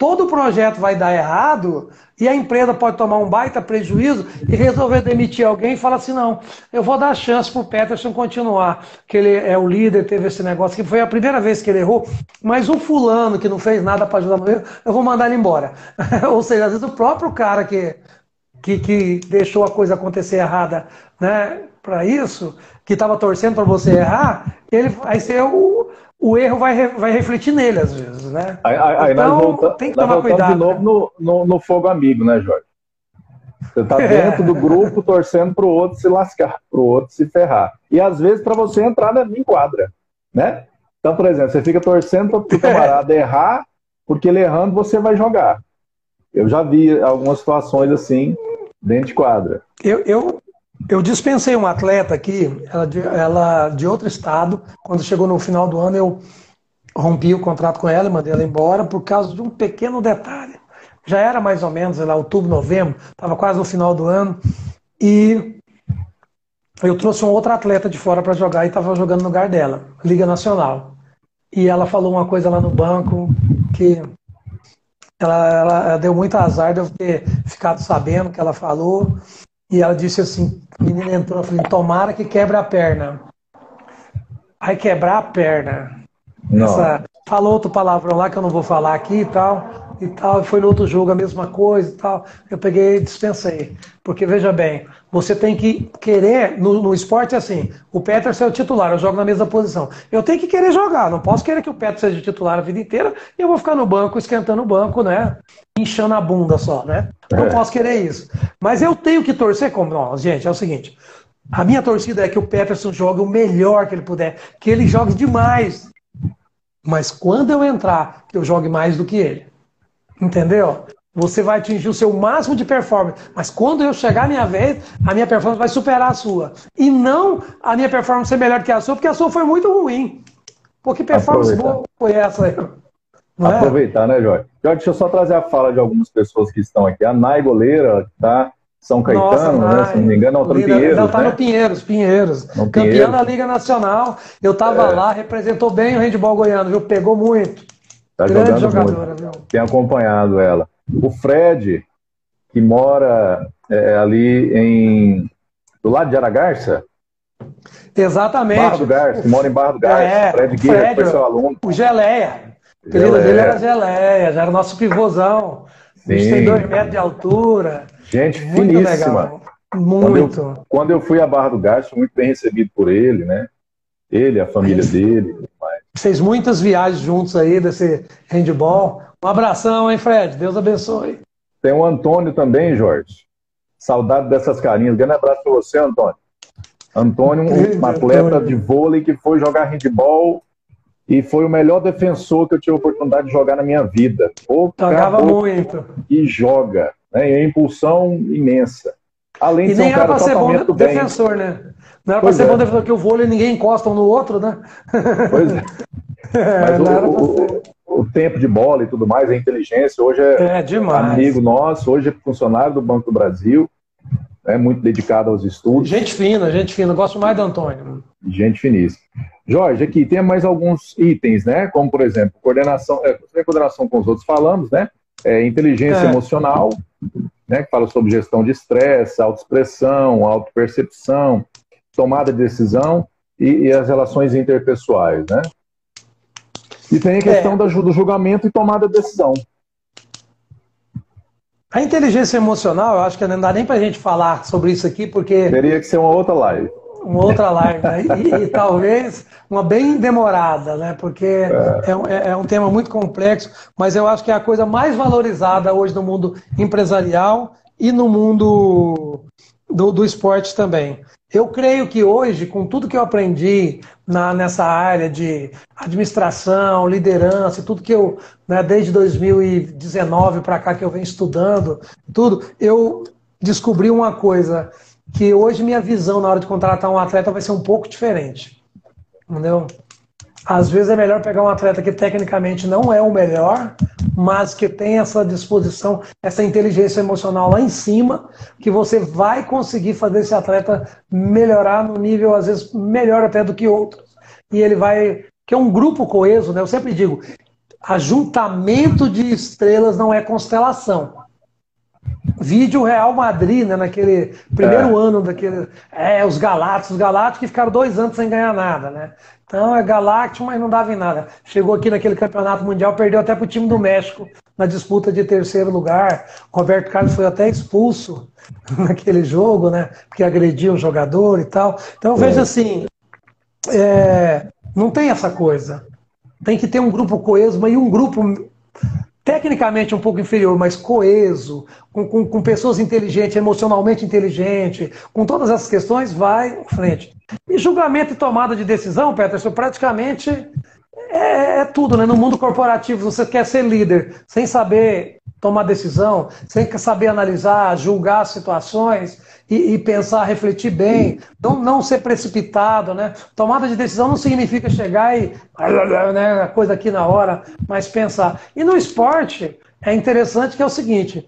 todo o projeto vai dar errado e a empresa pode tomar um baita prejuízo e resolver demitir alguém e falar assim: não, eu vou dar chance para o Peterson continuar, que ele é o líder, teve esse negócio, que foi a primeira vez que ele errou, mas o fulano que não fez nada para ajudar eu vou mandar ele embora. Ou seja, às vezes o próprio cara que que, que deixou a coisa acontecer errada, né? Para isso, que estava torcendo para você errar, ele vai ser o, o erro vai, vai refletir nele às vezes, né? Aí, aí então, nós volta, tem que tomar cuidado. de novo né? no, no, no, fogo amigo, né, Jorge? Você está dentro do grupo torcendo para o outro se lascar, para o outro se ferrar. E às vezes para você entrar na quadra, né? Então, por exemplo, você fica torcendo para o camarada errar, porque ele errando você vai jogar. Eu já vi algumas situações assim dentro de quadra. Eu, eu, eu dispensei uma atleta aqui, ela de, ela de outro estado. Quando chegou no final do ano, eu rompi o contrato com ela e mandei ela embora por causa de um pequeno detalhe. Já era mais ou menos lá, outubro, novembro, estava quase no final do ano. E eu trouxe um outro atleta de fora para jogar e estava jogando no lugar dela, Liga Nacional. E ela falou uma coisa lá no banco que ela, ela, ela deu muito azar de eu ter ficado sabendo que ela falou. E ela disse assim: a menina entrou, eu falei, tomara que quebre a perna. Vai quebrar a perna. Essa, falou outro palavrão lá que eu não vou falar aqui e tal e tal, e foi no outro jogo a mesma coisa e tal. Eu peguei e dispensei. Porque veja bem, você tem que querer, no, no esporte é assim, o Peterson é o titular, eu jogo na mesma posição. Eu tenho que querer jogar, não posso querer que o Peterson seja titular a vida inteira e eu vou ficar no banco, esquentando o banco, né? Inchando a bunda só, né? Não é. posso querer isso. Mas eu tenho que torcer como. Não, gente, é o seguinte. A minha torcida é que o Peterson jogue o melhor que ele puder, que ele jogue demais. Mas quando eu entrar, que eu jogue mais do que ele. Entendeu? Você vai atingir o seu máximo de performance. Mas quando eu chegar a minha vez, a minha performance vai superar a sua. E não a minha performance ser melhor que a sua, porque a sua foi muito ruim. Pô, que performance boa foi essa aí? Não é? Aproveitar, é? né, Jorge? Jorge, deixa eu só trazer a fala de algumas pessoas que estão aqui. A Nai Goleira, tá São Caetano, Nossa, né? Se não me engano, não, tá no Pinheiros. Não, tá né? no Pinheiros, Pinheiros. No Campeão Pinheiros. da Liga Nacional. Eu tava é. lá, representou bem o handball goiano, viu? Pegou muito. Tá Grande jogadora, viu? Tem acompanhado ela. O Fred, que mora é, ali em do lado de Aragarça. Exatamente. Barra do Garça, que mora em Barra do Garça. É, Fred Guerra, foi seu aluno. O Geleia. O apelido dele era Geleia, já era nosso pivôzão. Sim. A gente tem dois metros de altura. Gente muito finíssima. Legal. Muito. Quando eu, quando eu, fui a Barra do Garça, muito bem recebido por ele, né? Ele, a família dele. Fez muitas viagens juntos aí desse handball. Um abração, hein, Fred? Deus abençoe. Tem o Antônio também, Jorge. Saudade dessas carinhas. Grande abraço para você, Antônio. Antônio, um atleta de vôlei que foi jogar handball e foi o melhor defensor que eu tive a oportunidade de jogar na minha vida. O Jogava muito. E joga. Né? E a impulsão imensa. Além de e ser um cara totalmente bom defensor, né? Não era para ser é. bom defensor, porque o vôlei ninguém encosta um no outro, né? Pois é. Mas o, o, o, tempo de bola e tudo mais, a inteligência, hoje é, é amigo nosso, hoje é funcionário do Banco do Brasil, é muito dedicado aos estudos. Gente fina, gente fina, gosto mais do Antônio. Gente finíssima. Jorge, aqui tem mais alguns itens, né? Como, por exemplo, coordenação, é, coordenação com os outros falamos, né? É, inteligência é. emocional, né? Que fala sobre gestão de estresse, autoexpressão, autopercepção, tomada de decisão e, e, as relações interpessoais, né? E tem a questão é. do julgamento e tomada de decisão. A inteligência emocional, eu acho que não dá nem para a gente falar sobre isso aqui, porque. Teria que ser uma outra live. Uma outra live, né? e, e, talvez uma bem demorada, né? Porque é. É, é um tema muito complexo, mas eu acho que é a coisa mais valorizada hoje no mundo empresarial e no mundo do, do esporte também. Eu creio que hoje, com tudo que eu aprendi na, nessa área de administração, liderança, tudo que eu, né, desde 2019 para cá que eu venho estudando, tudo, eu descobri uma coisa, que hoje minha visão na hora de contratar um atleta vai ser um pouco diferente. Entendeu? Às vezes é melhor pegar um atleta que tecnicamente não é o melhor, mas que tem essa disposição, essa inteligência emocional lá em cima, que você vai conseguir fazer esse atleta melhorar no nível, às vezes, melhor até do que outros. E ele vai. Que é um grupo coeso, né? Eu sempre digo: ajuntamento de estrelas não é constelação. Vídeo Real Madrid, né, naquele primeiro é. ano daquele. É, os Galácticos, os Galácticos que ficaram dois anos sem ganhar nada, né? Então é Galáctico, mas não dava em nada. Chegou aqui naquele campeonato mundial, perdeu até pro time do México na disputa de terceiro lugar. Roberto Carlos foi até expulso naquele jogo, né? Porque agrediu o jogador e tal. Então veja é. assim, é, não tem essa coisa. Tem que ter um grupo coeso, mas um grupo tecnicamente um pouco inferior, mas coeso, com, com, com, pessoas inteligentes, emocionalmente inteligentes, com todas essas questões, vai em frente. E julgamento e tomada de decisão, Peterson, praticamente é, é tudo, né? No mundo corporativo, você quer ser líder sem saber tomar decisão, sem saber analisar, julgar situações e, e, pensar, refletir bem, não, não ser precipitado, né? Tomada de decisão não significa chegar e né, a coisa aqui na hora, mas pensar. E no esporte é interessante que é o seguinte: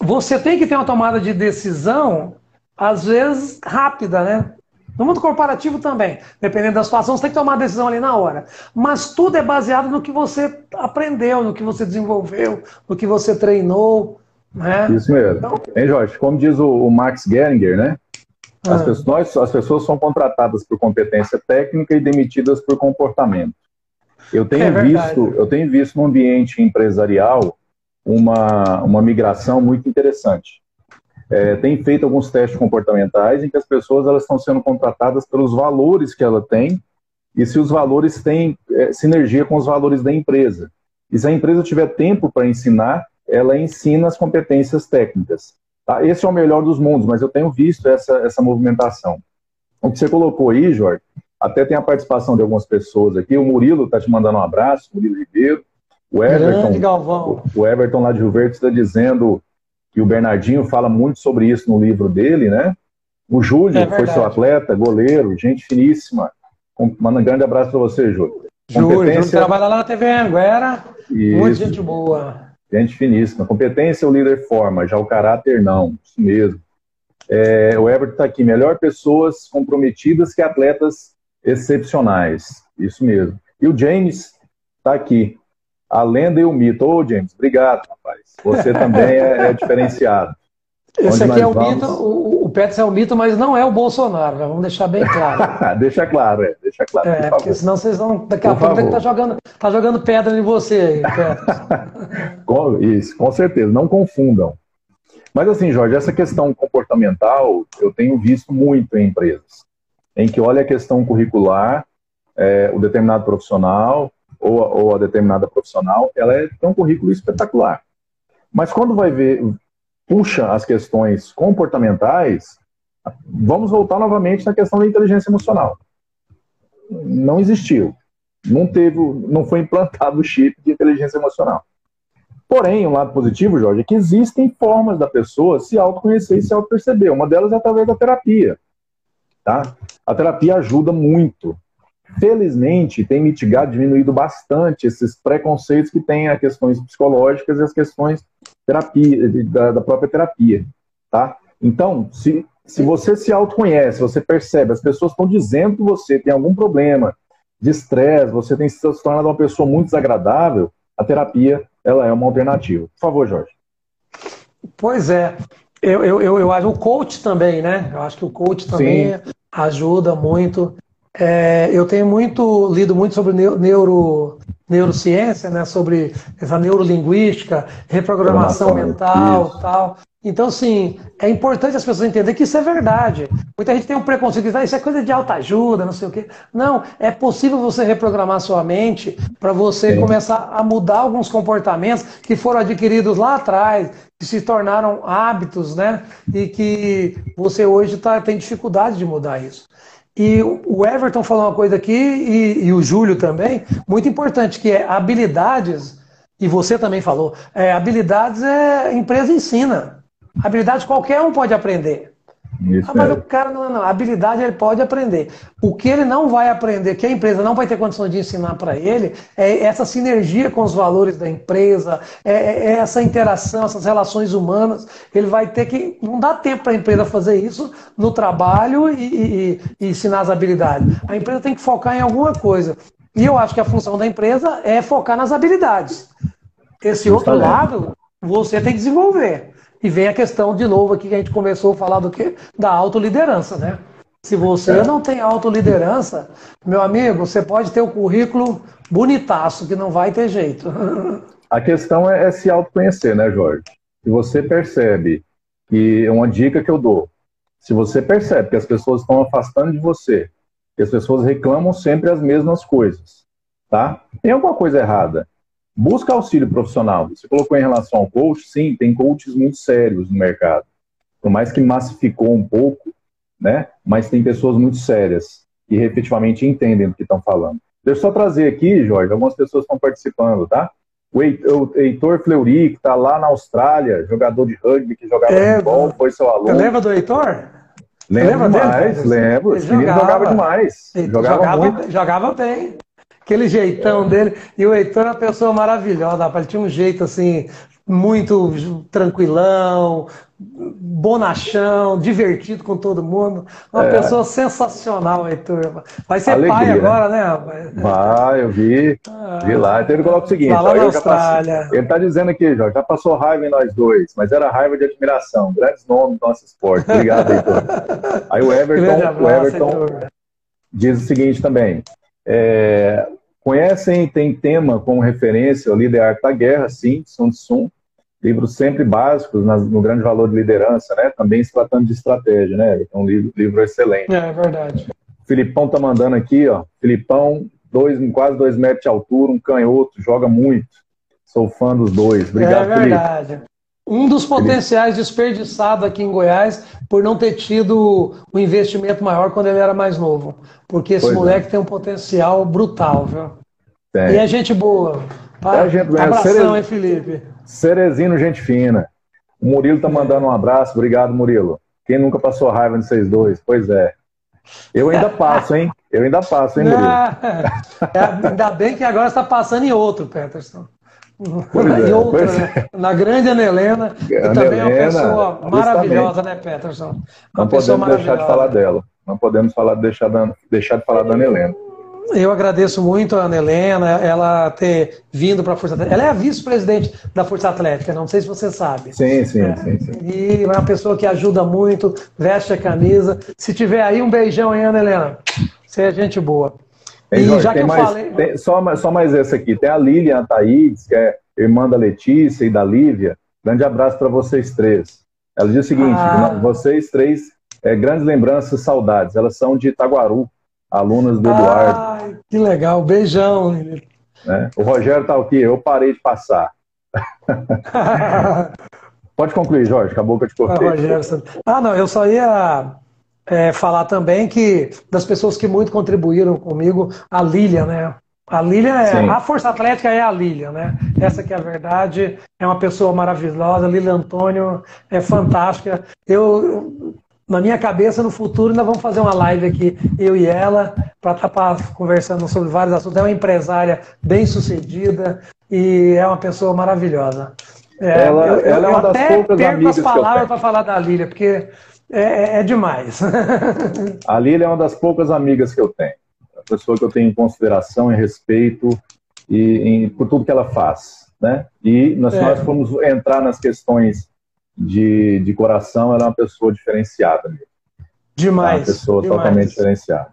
você tem que ter uma tomada de decisão às vezes rápida, né? No mundo corporativo também, dependendo da situação, você tem que tomar a decisão ali na hora. Mas tudo é baseado no que você aprendeu, no que você desenvolveu, no que você treinou. Né? Isso mesmo. Então... Hein, Jorge? Como diz o, Max Geringer, né? As, ah. pessoas, as pessoas são contratadas por competência técnica e demitidas por comportamento. Eu tenho, é visto, eu tenho visto no ambiente empresarial uma, uma migração muito interessante é, tem feito alguns testes comportamentais em que as pessoas elas estão sendo contratadas pelos valores que ela tem e se os valores têm é, sinergia com os valores da empresa. E se a empresa tiver tempo para ensinar, ela ensina as competências técnicas. Tá? Esse é o melhor dos mundos, mas eu tenho visto essa, essa movimentação. O que você colocou aí, Jorge, até tem a participação de algumas pessoas aqui. O Murilo está te mandando um abraço, Murilo Ribeiro. O Everton, o Everton lá de Rio Verde está dizendo que o Bernardinho fala muito sobre isso no livro dele, né? O Júlio é foi seu atleta, goleiro, gente finíssima. Manda um grande abraço para você, Júlio. Júlio, Júlio trabalha lá na TV Anguera, muito gente boa. Gente finíssima. Competência o líder forma, já o caráter não, isso mesmo. É, o Everton está aqui, melhor pessoas comprometidas que atletas excepcionais, isso mesmo. E o James está aqui, a lenda e o mito. Ô, James, obrigado, rapaz. Você também é, é diferenciado. Esse Onde aqui é o vamos... mito, o, o Pérez é o mito, mas não é o Bolsonaro, né? vamos deixar bem claro. deixa claro, é, deixa claro. É, porque senão vocês vão. Daqui a pouco tá jogando, tá jogando pedra em você aí, com, Isso, com certeza, não confundam. Mas assim, Jorge, essa questão comportamental eu tenho visto muito em empresas, em que olha a questão curricular, é, o determinado profissional, ou, ou a determinada profissional, ela é, tem um currículo espetacular. Mas quando vai ver, puxa as questões comportamentais, vamos voltar novamente na questão da inteligência emocional. Não existiu. Não teve, não foi implantado o chip de inteligência emocional. Porém, um lado positivo, Jorge, é que existem formas da pessoa se autoconhecer e se autoperceber. Uma delas é através da terapia. Tá? A terapia ajuda muito felizmente, tem mitigado, diminuído bastante esses preconceitos que tem as questões psicológicas e as questões terapia, da, da própria terapia, tá? Então, se, se você se autoconhece, você percebe, as pessoas estão dizendo que você tem algum problema de estresse, você tem se tornado uma pessoa muito desagradável, a terapia ela é uma alternativa. Por favor, Jorge. Pois é. Eu, eu, eu, eu acho o coach também, né? Eu acho que o coach também Sim. ajuda muito. É, eu tenho muito lido muito sobre neuro, neurociência, né, sobre essa neurolinguística, reprogramação mental, isso. tal. Então, sim, é importante as pessoas entenderem que isso é verdade. Muita gente tem um preconceito que ah, isso é coisa de alta ajuda, não sei o quê. Não, é possível você reprogramar sua mente para você sim. começar a mudar alguns comportamentos que foram adquiridos lá atrás, que se tornaram hábitos, né? E que você hoje tá, tem dificuldade de mudar isso. E o Everton falou uma coisa aqui, e, e, o Júlio também, muito importante, que é habilidades, e você também falou, é, habilidades é empresa ensina. Habilidades qualquer um pode aprender. Isso ah, mas é. o cara não, não, a habilidade ele pode aprender. O que ele não vai aprender, que a empresa não vai ter condição de ensinar para ele, é essa sinergia com os valores da empresa, é, é, é, essa interação, essas relações humanas. Ele vai ter que. Não dá tempo para a empresa fazer isso no trabalho e, e, e ensinar as habilidades. A empresa tem que focar em alguma coisa. E eu acho que a função da empresa é focar nas habilidades. Esse outro lado, você tem que desenvolver. E vem a questão de novo aqui que a gente começou a falar do que? Da autoliderança, né? Se você é. não tem autoliderança, meu amigo, você pode ter o currículo bonitaço, que não vai ter jeito. A questão é, é se autoconhecer, né, Jorge? Se você percebe que uma dica que eu dou, se você percebe que as pessoas estão afastando de você, que as pessoas reclamam sempre as mesmas coisas, tá? Tem alguma coisa errada. Busca auxílio profissional. Você colocou em relação ao coach, sim, tem coaches muito sérios no mercado. Por mais que massificou um pouco, né? Mas tem pessoas muito sérias que efetivamente entendem do que estão falando. Deixa eu só trazer aqui, Jorge, algumas pessoas estão participando, tá? O Heitor Fleury, que está lá na Austrália, jogador de rugby que jogava é, futebol, foi seu aluno. Lembra do Heitor? Lembro demais, dele, lembro. Ele jogava, jogava demais. Jogava, jogava, muito. Jogava bem. Aquele jeitão dele. E o Heitor é uma pessoa maravilhosa, Ele tinha um jeito assim, muito tranquilão, bonachão, divertido com todo mundo. Uma é. pessoa sensacional, Heitor. Vai ser Alegria, pai agora, né? Vai, eu vi. Ah, vi lá. Então ele coloca o seguinte: Austrália. Passei, ele está dizendo aqui, já, já passou raiva em nós dois, mas era raiva de admiração. Grandes nomes do nosso esporte. Obrigado, Heitor. Aí o Everton, abraço, o Everton diz o seguinte também. É, conhecem, tem tema como referência o líder arte da guerra, sim, Sun Tzu livros sempre básicos no grande valor de liderança, né? Também se tratando de estratégia, né? É um livro, livro excelente. É, é verdade. O Filipão tá mandando aqui, ó. Filipão, dois, quase dois metros de altura, um canhoto, joga muito. Sou fã dos dois. Obrigado, É verdade. Felipe. Um dos potenciais desperdiçados aqui em Goiás por não ter tido o um investimento maior quando ele era mais novo. Porque esse pois é. moleque é. tem um potencial brutal, viu? Tem. E é gente boa. É gente, Abração, hein, Felipe? Cerezino, gente fina. O Murilo tá mandando um abraço. Obrigado, Murilo. Quem nunca passou raiva de vocês dois? Pois é. Eu ainda passo, hein? Eu ainda passo, hein, Murilo? É, ainda bem que agora está passando em outro, Peterson. Pois é, outra, né? é. na grande Ana Helena, que também é uma pessoa maravilhosa, né, Peterson? Uma Não podemos deixar de falar dela. Não podemos falar, deixar, de, deixar de falar da Ana Helena. Eu agradeço muito a Ana Helena, ela ter vindo para a Força Atlética. Ela é a vice-presidente da Força Atlética, não sei se você sabe. Sim, sim, é, sim, sim, E é uma pessoa que ajuda muito, veste a camisa. Se tiver aí, um beijão, hein, Ana Helena? Você é gente boa. Tem, e Jorge, já que eu mais, falei. Tem, só, só mais essa aqui. Tem a Lilian Thaís, que é irmã da Letícia e da Lívia. Grande abraço para vocês três. Ela diz o seguinte: ah. vocês três, é, grandes lembranças, saudades. Elas são de Itaguaru, alunas do Eduardo. Ai, que legal, beijão. Né? O Rogério tá aqui, eu parei de passar. Pode concluir, Jorge, acabou que eu te cortei. Ah, não, eu só ia é, falar também que das pessoas que muito contribuíram comigo, a Lília, né? A Lília é, Sim. a Força Atlética é a Lília, né? Essa que é a verdade, é uma pessoa maravilhosa, Lília Antônio é fantástica. Eu na minha cabeça, no futuro, ainda vamos fazer uma live aqui, eu e ela, para estar tá conversando sobre vários assuntos. É uma empresária bem sucedida e é uma pessoa maravilhosa. É, ela, eu, ela é uma das poucas amigas. as palavras para falar da Lília, porque é, é, é demais. A Lília é uma das poucas amigas que eu tenho. A pessoa que eu tenho em consideração e respeito e, em, por tudo que ela faz. Né? E nós, é. nós fomos entrar nas questões de, de coração, ela é uma pessoa diferenciada mesmo. Demais. É uma pessoa demais. totalmente diferenciada.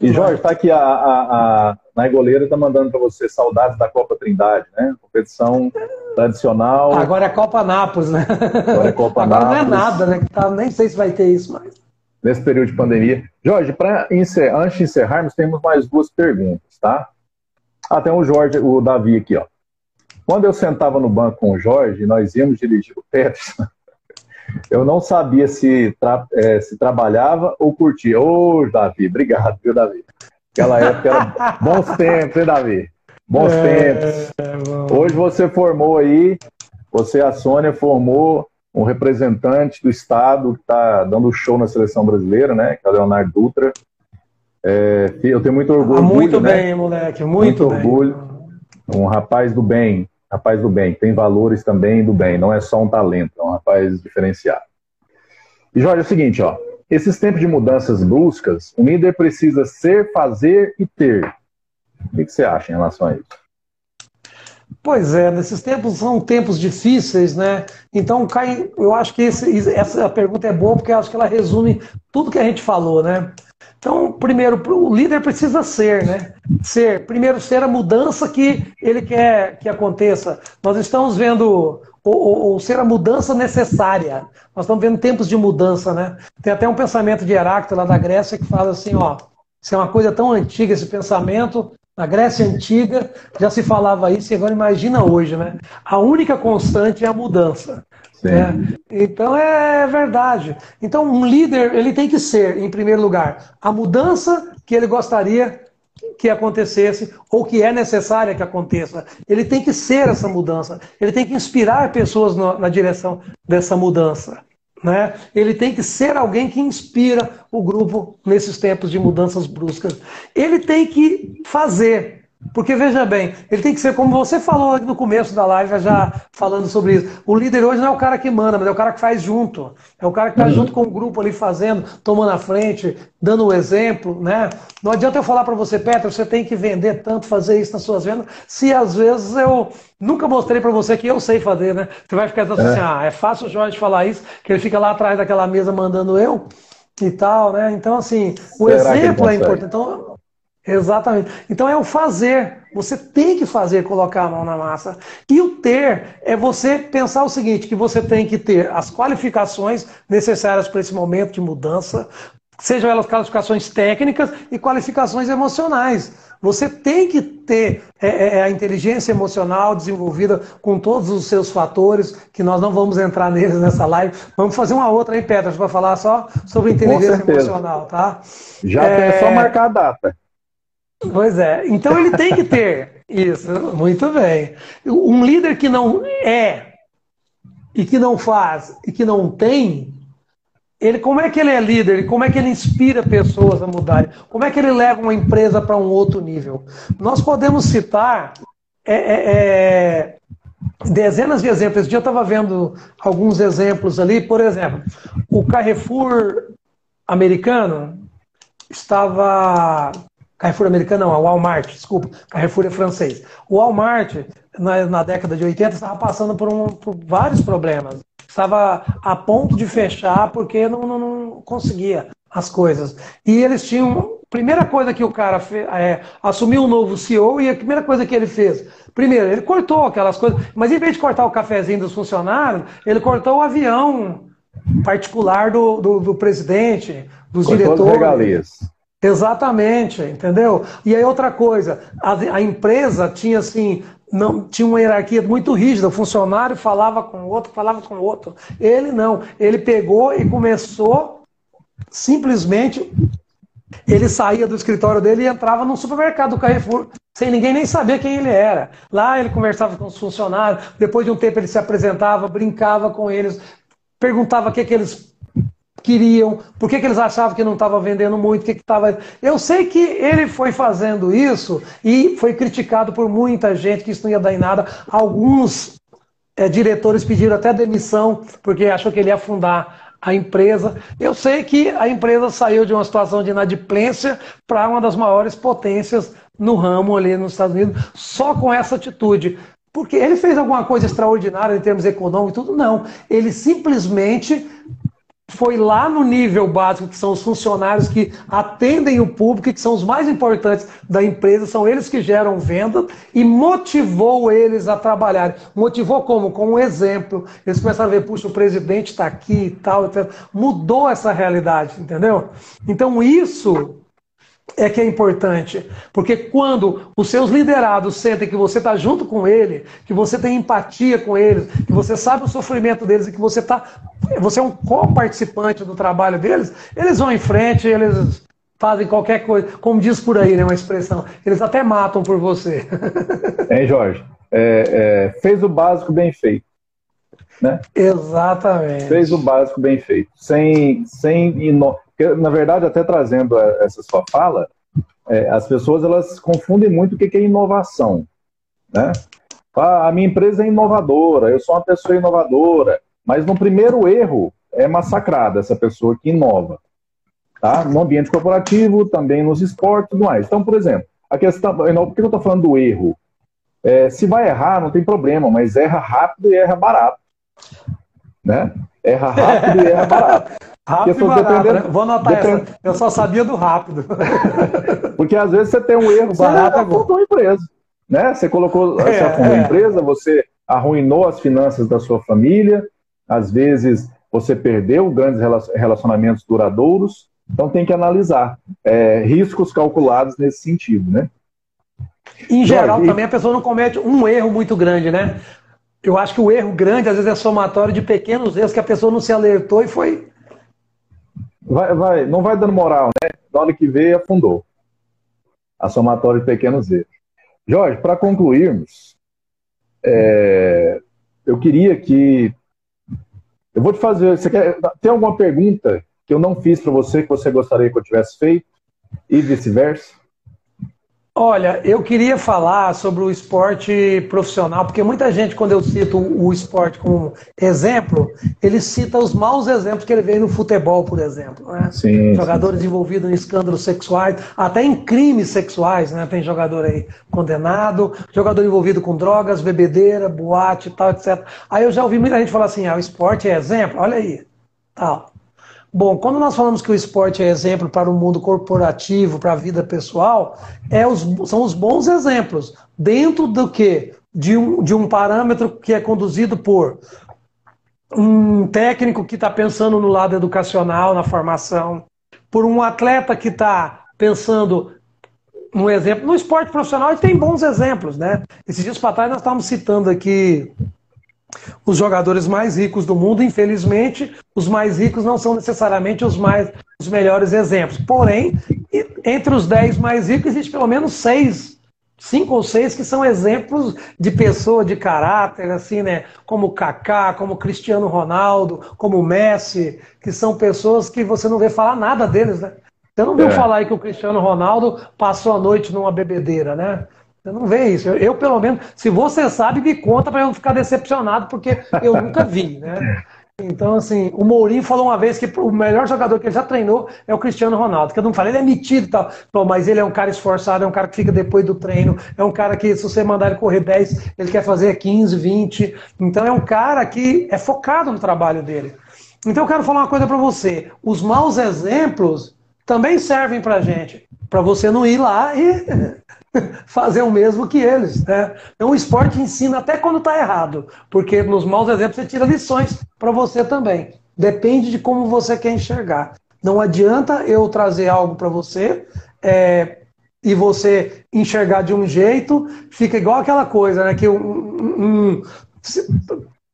E Jorge, está aqui a, a, a Naigoleira está mandando para você saudades da Copa Trindade, né? Competição tradicional. Agora é Copa Nápoles, né? Agora é Copa Agora Nápoles. não é nada, né? Tá, nem sei se vai ter isso mais. Nesse período de pandemia. Jorge, para encerrar, antes de encerrarmos, temos mais duas perguntas, tá? Ah, tem o Jorge, o Davi aqui, ó. Quando eu sentava no banco com o Jorge, nós íamos dirigir o Peterson, eu não sabia se, tra é, se trabalhava ou curtia. Ô, Davi, obrigado, viu, Davi? Aquela época era bons tempos, hein, Davi? Bons é, tempos. É, Hoje você formou aí, você, a Sônia, formou um representante do Estado que está dando show na seleção brasileira, né? Que é o Leonardo Dutra. É, eu tenho muito orgulho. Ah, muito né? bem, moleque, muito, muito orgulho. Um rapaz do bem, rapaz do bem, tem valores também do bem, não é só um talento, é um rapaz diferenciado. E Jorge, é o seguinte, ó, esses tempos de mudanças bruscas, o líder precisa ser, fazer e ter. O que, você acha em relação a isso? Pois é, nesses tempos são tempos difíceis, né? Então, cai, eu acho que esse, essa pergunta é boa porque acho que ela resume tudo que a gente falou, né? Então, primeiro, o líder precisa ser, né? Ser. Primeiro, ser a mudança que ele quer que aconteça. Nós estamos vendo, ou, ou, ou ser a mudança necessária. Nós estamos vendo tempos de mudança, né? Tem até um pensamento de Heráclito lá da Grécia que fala assim, ó, isso é uma coisa tão antiga, esse pensamento, na Grécia Antiga já se falava isso, e agora imagina hoje, né? A única constante é a mudança. Né? Então é verdade. Então um líder ele tem que ser, em primeiro lugar, a mudança que ele gostaria que acontecesse ou que é necessária que aconteça. Ele tem que ser essa mudança. Ele tem que inspirar pessoas na, na direção dessa mudança. Né? Ele tem que ser alguém que inspira o grupo nesses tempos de mudanças bruscas. Ele tem que fazer porque veja bem, ele tem que ser como você falou no começo da live, já falando sobre isso. O líder hoje não é o cara que manda, mas é o cara que faz junto. É o cara que está uhum. junto com o grupo ali fazendo, tomando a frente, dando o um exemplo, né? Não adianta eu falar para você, Petro, você tem que vender tanto, fazer isso nas suas vendas, se às vezes eu nunca mostrei para você que eu sei fazer, né? Você vai ficar assim, é. ah, é fácil o Jorge falar isso, que ele fica lá atrás daquela mesa mandando eu e tal, né? Então, assim, o Será exemplo é importante. Então, Exatamente. Então é o fazer. Você tem que fazer, colocar a mão na massa. E o ter é você pensar o seguinte: que você tem que ter as qualificações necessárias para esse momento de mudança, sejam elas qualificações técnicas e qualificações emocionais. Você tem que ter é, é, é, a inteligência emocional desenvolvida com todos os seus fatores, que nós não vamos entrar neles nessa live. Vamos fazer uma outra aí, Petras, para falar só sobre inteligência emocional, tá? Já é... é só marcar a data. Pois é. Então ele tem que ter isso. Muito bem. Um líder que não é e que não faz e que não tem, ele como é que ele é líder? Como é que ele inspira pessoas a mudarem? Como é que ele leva uma empresa para um outro nível? Nós podemos citar é, é, é, dezenas de exemplos. Esse dia eu estava vendo alguns exemplos ali. Por exemplo, o Carrefour americano estava Carrefour americano não, a Walmart, desculpa, Carrefour é francês. O Walmart, na, na década de 80, estava passando por, um, por, vários problemas. Estava a ponto de fechar porque não, não, não conseguia as coisas. E eles tinham. Primeira coisa que o cara fez, é, assumiu um novo CEO e a primeira coisa que ele fez. Primeiro, ele cortou aquelas coisas, mas em vez de cortar o cafezinho dos funcionários, ele cortou o avião particular do, do, do presidente, dos cortou diretores. As regalias. Exatamente, entendeu? E aí outra coisa, a, a, empresa tinha assim, não tinha uma hierarquia muito rígida, o funcionário falava com o outro, falava com o outro. Ele não, ele pegou e começou simplesmente ele saía do escritório dele e entrava no supermercado do Carrefour, sem ninguém nem saber quem ele era. Lá ele conversava com os funcionários, depois de um tempo ele se apresentava, brincava com eles, perguntava o que, que eles queriam, por que, que eles achavam que não estava vendendo muito, que estava. Eu sei que ele foi fazendo isso e foi criticado por muita gente que isso não ia dar em nada. Alguns é, diretores pediram até demissão, porque achou que ele ia afundar a empresa. Eu sei que a empresa saiu de uma situação de inadimplência para uma das maiores potências no ramo ali nos Estados Unidos, só com essa atitude. Porque ele fez alguma coisa extraordinária em termos econômicos e tudo? Não. Ele simplesmente foi lá no nível básico, que são os funcionários que atendem o público, que são os mais importantes da empresa, são eles que geram venda, e motivou eles a trabalhar. Motivou como? Com um exemplo. Eles começaram a ver, puxa, o presidente está aqui e tal, etc. Mudou essa realidade, entendeu? Então isso é que é importante. Porque quando os seus liderados sentem que você está junto com ele, que você tem empatia com eles, que você sabe o sofrimento deles e que você tá, você é um co-participante do trabalho deles, eles vão em frente, eles fazem qualquer coisa, como diz por aí, né, uma expressão, eles até matam por você. Hein, Jorge? É, é, fez o básico bem feito. Né? Exatamente. Fez o básico bem feito, sem, sem ino na verdade, até trazendo essa sua fala, é, as pessoas elas confundem muito o que é inovação. Né? Ah, a minha empresa é inovadora, eu sou uma pessoa inovadora, mas no primeiro erro é massacrada essa pessoa que inova. Tá? No ambiente corporativo, também nos esportes e tudo mais. Então, por exemplo, a questão. Por que eu estou falando do erro? É, se vai errar, não tem problema, mas erra rápido e erra barato. Né? Erra rápido e erra barato. Rápido e barato, dependendo... né? Vou anotar depend... essa. Eu só sabia do rápido. Porque às vezes você tem um erro barato, você afundou a empresa. Né? Você colocou, é, você afundou é. a empresa, você arruinou as finanças da sua família, às vezes você perdeu grandes relacionamentos duradouros, então tem que analisar é, riscos calculados nesse sentido, né? Em geral, também a pessoa não comete um erro muito grande, né? Eu acho que o erro grande, às vezes, é somatório de pequenos erros que a pessoa não se alertou e foi. Vai, vai, não vai dando moral, né? Na hora que veio, afundou. A somatória de pequenos erros. Jorge, para concluirmos, é, eu queria que. Eu vou te fazer. Você quer, tem alguma pergunta que eu não fiz para você que você gostaria que eu tivesse feito? E vice-versa? Olha, eu queria falar sobre o esporte profissional, porque muita gente, quando eu cito o esporte como exemplo, ele cita os maus exemplos que ele vê no futebol, por exemplo. Né? Sim, Jogadores sim. envolvidos em escândalos sexuais, até em crimes sexuais, né? Tem jogador aí condenado, jogador envolvido com drogas, bebedeira, boate e tal, etc. Aí eu já ouvi muita gente falar assim: ah, o esporte é exemplo, olha aí, tal. Bom, quando nós falamos que o esporte é exemplo para o mundo corporativo, para a vida pessoal, é os, são os bons exemplos. Dentro do que? De um, de um parâmetro que é conduzido por um técnico que está pensando no lado educacional, na formação, por um atleta que está pensando no exemplo. No esporte profissional tem bons exemplos, né? Esses dias para trás nós estávamos citando aqui os jogadores mais ricos do mundo, infelizmente, os mais ricos não são necessariamente os mais os melhores exemplos. Porém, entre os dez mais ricos existe pelo menos seis, cinco ou seis que são exemplos de pessoa de caráter, assim, né? Como Kaká, como Cristiano Ronaldo, como Messi, que são pessoas que você não vê falar nada deles, né? Você não viu é. falar aí que o Cristiano Ronaldo passou a noite numa bebedeira, né? Você não vê isso. Eu, eu, pelo menos, se você sabe, me conta para eu não ficar decepcionado, porque eu nunca vi, né? Então, assim, o Mourinho falou uma vez que o melhor jogador que ele já treinou é o Cristiano Ronaldo. Que eu não falei, ele é metido e tal. Mas ele é um cara esforçado, é um cara que fica depois do treino, é um cara que, se você mandar ele correr 10, ele quer fazer 15, 20. Então, é um cara que é focado no trabalho dele. Então, eu quero falar uma coisa para você. Os maus exemplos também servem para gente. Para você não ir lá e fazer o mesmo que eles. Né? Então o esporte ensina até quando está errado, porque nos maus exemplos você tira lições para você também. Depende de como você quer enxergar. Não adianta eu trazer algo para você é, e você enxergar de um jeito, fica igual aquela coisa, né? Que um, um,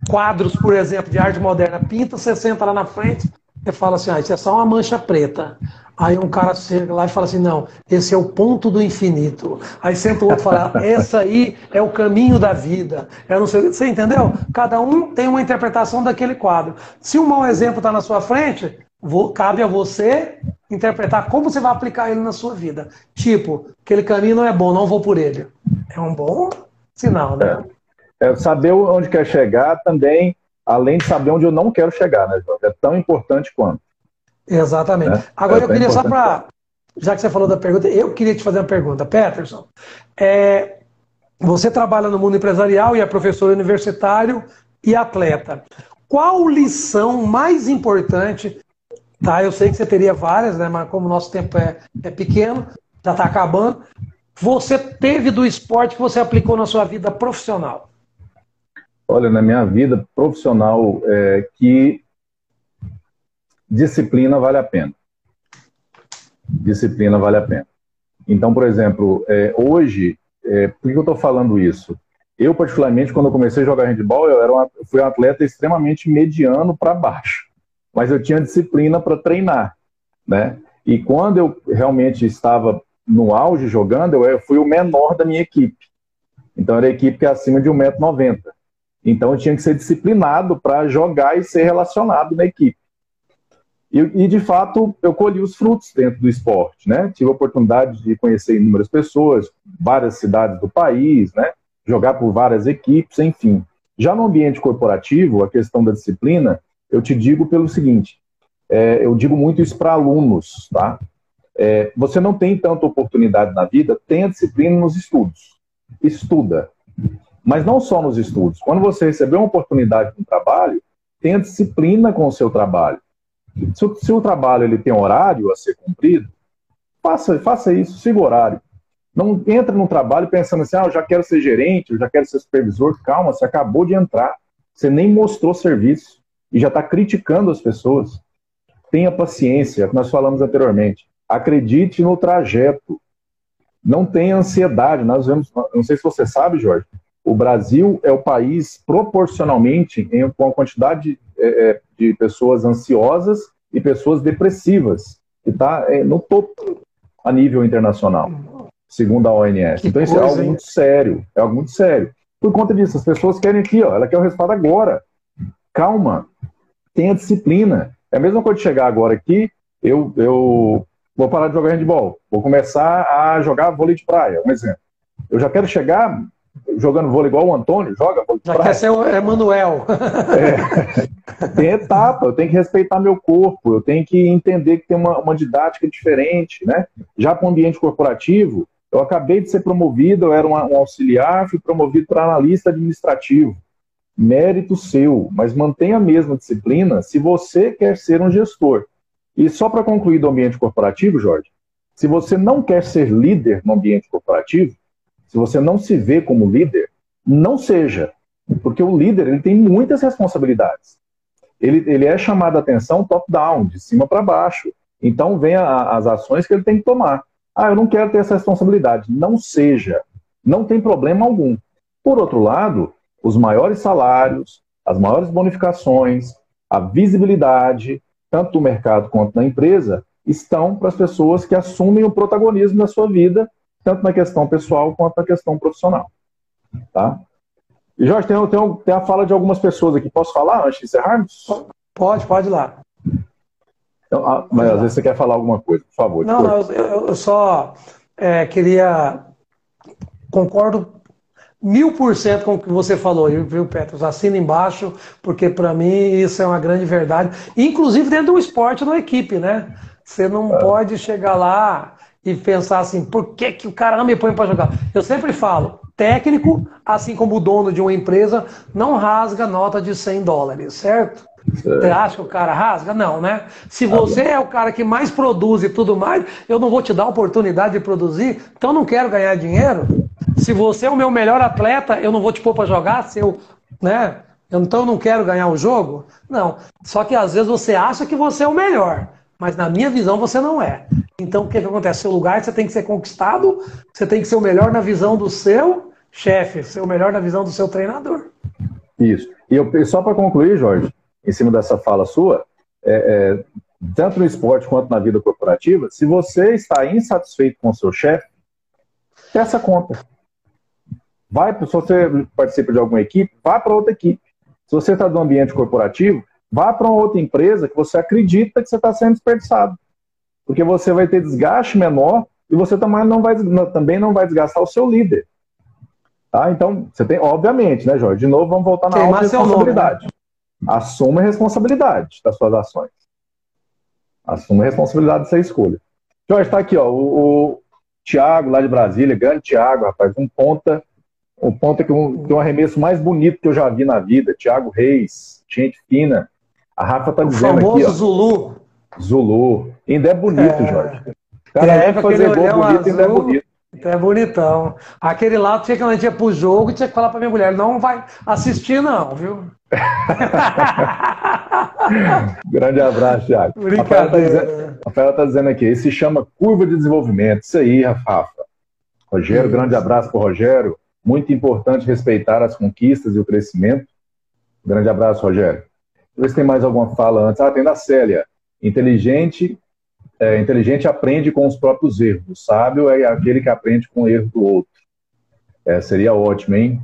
quadros, por exemplo, de arte moderna, pinta, você senta lá na frente e fala assim, ah, isso é só uma mancha preta. Aí um cara chega lá e fala assim: não, esse é o ponto do infinito. Aí senta o outro e fala: essa aí é o caminho da vida. Eu não sei, você entendeu? Cada um tem uma interpretação daquele quadro. Se um mau exemplo está na sua frente, cabe a você interpretar como você vai aplicar ele na sua vida. Tipo, aquele caminho não é bom, não vou por ele. É um bom sinal, né? É, é saber onde quer chegar também, além de saber onde eu não quero chegar, né, Jorge? É tão importante quanto. Exatamente. Né? Agora é eu queria só para. Já que você falou da pergunta, eu queria te fazer uma pergunta. Peterson, é, você trabalha no mundo empresarial e é professor universitário e atleta. Qual lição mais importante? Tá, eu sei que você teria várias, né? Mas como o nosso tempo é, é pequeno, já está acabando. Você teve do esporte que você aplicou na sua vida profissional? Olha, na minha vida profissional, é, que disciplina vale a pena. Disciplina vale a pena. Então, por exemplo, é, hoje, é, por que eu estou falando isso? Eu, particularmente, quando eu comecei a jogar handball, eu era uma, fui um atleta extremamente mediano para baixo, mas eu tinha disciplina para treinar, né? E quando eu realmente estava no auge jogando, eu fui o menor da minha equipe. Então, era a equipe que é acima de 1,90m. Então, eu tinha que ser disciplinado para jogar e ser relacionado na equipe. E, e, de fato, eu colhi os frutos dentro do esporte, né? Tive a oportunidade de conhecer inúmeras pessoas, várias cidades do país, né? Jogar por várias equipes, enfim. Já no ambiente corporativo, a questão da disciplina, eu te digo pelo seguinte: é, eu digo muito isso para alunos, tá? É, você não tem tanta oportunidade na vida, tenha disciplina nos estudos. Estuda. Mas não só nos estudos. Quando você receber uma oportunidade no trabalho, tenha disciplina com o seu trabalho Se o, se o trabalho ele tem horário a ser cumprido, faça, faça isso, siga o horário. Não entra no trabalho pensando assim, ah, eu já quero ser gerente, eu já quero ser supervisor. Calma, você acabou de entrar. Você nem mostrou serviço e já está criticando as pessoas. Tenha paciência, nós falamos anteriormente. Acredite no trajeto. Não tenha ansiedade. Nós vemos, não sei se você sabe, Jorge, o Brasil é o país proporcionalmente em, com a quantidade de, é, é de pessoas ansiosas e pessoas depressivas, que está é, no topo a nível internacional segundo a ONS. Que então isso coisa, é algo hein? muito sério, é algo muito sério. Por conta disso, as pessoas querem aqui, ó, ela quer o resultado agora. Calma, tenha disciplina. É a mesma coisa de chegar agora aqui, eu, eu vou parar de jogar handball, vou começar a jogar vôlei de praia, um exemplo. Eu já quero chegar jogando vôlei igual o Antônio joga já quer ser o Emanuel. É, tem etapa, eu tenho que respeitar meu corpo, eu tenho que entender que tem uma, uma didática diferente, né? Já para o ambiente corporativo, eu acabei de ser promovido, eu era um, auxiliar, fui promovido para analista administrativo. Mérito seu, mas mantenha a mesma disciplina se você quer ser um gestor. E só para concluir do ambiente corporativo, Jorge, se você não quer ser líder no ambiente corporativo, se você não se vê como líder, não seja, porque o líder ele tem muitas responsabilidades. Ele, ele é chamado a atenção top-down, de cima para baixo. Então, vem a, as ações que ele tem que tomar. Ah, eu não quero ter essa responsabilidade. Não seja. Não tem problema algum. Por outro lado, os maiores salários, as maiores bonificações, a visibilidade, tanto do mercado quanto da empresa, estão para as pessoas que assumem o protagonismo da sua vida, tanto na questão pessoal quanto na questão profissional. Tá? E Jorge, tem, tem, tem a fala de algumas pessoas aqui. Posso falar antes de encerrarmos? Pode, pode ir lá. Então, ah, mas às vezes você quer falar alguma coisa, por favor. Não, não eu, eu, só é, queria. Concordo mil por cento com o que você falou, viu, Petros? Assina embaixo, porque para mim isso é uma grande verdade. Inclusive dentro do esporte da equipe, né? Você não é. pode chegar lá e pensar assim, por que, que o cara não me põe para jogar? Eu sempre falo, técnico, assim como o dono de uma empresa, não rasga nota de 100 dólares, certo? Você acha que o cara rasga? Não, né? Se você é o cara que mais produz e tudo mais, eu não vou te dar a oportunidade de produzir, então eu não quero ganhar dinheiro. Se você é o meu melhor atleta, eu não vou te pôr para jogar, se eu, né? Então eu não quero ganhar o jogo? Não. Só que às vezes você acha que você é o melhor, mas na minha visão você não é. Então o que, que acontece? Seu lugar você tem que ser conquistado, você tem que ser o melhor na visão do seu chefe, ser o melhor na visão do seu treinador. Isso. E eu, só para concluir, Jorge, em cima dessa fala sua, é, é, tanto no esporte quanto na vida corporativa, se você está insatisfeito com o seu chefe, peça conta. Vai, se você participa de alguma equipe, vá para outra equipe. Se você está no ambiente corporativo, vá para uma outra empresa que você acredita que você está sendo desperdiçado. Porque você vai ter desgaste menor e você também não vai, também não vai desgastar o seu líder. Tá? Então, você tem, obviamente, né, Jorge? De novo, vamos voltar na alta responsabilidade. Assuma a responsabilidade das suas ações. Assuma a responsabilidade dessa escolha. Jorge, está aqui, ó, o, o Tiago, lá de Brasília, grande Tiago, rapaz, um ponta, um ponta que um, tem um arremesso mais bonito que eu já vi na vida. Tiago Reis, gente fina. A Rafa está dizendo aqui. O famoso Zulu. Zulu. Ainda é bonito, é... Jorge. Cara, é, fazer gol bonito azul... ainda é bonito. Então é bonitão. Aquele lá, tinha que ia pro jogo e tinha que falar pra minha mulher, não vai assistir não, viu? Grande abraço, Thiago. Rafael está dizendo, Rafael tá dizendo aqui, esse chama curva de desenvolvimento. Isso aí, Rafa. Rogério, Isso. grande abraço para o Rogério. Muito importante respeitar as conquistas e o crescimento. Grande abraço, Rogério. Vê se tem mais alguma fala antes. Ah, tem da Célia. Inteligente é, inteligente aprende com os próprios erros. O sábio é aquele que aprende com o erro do outro. É, seria ótimo, hein?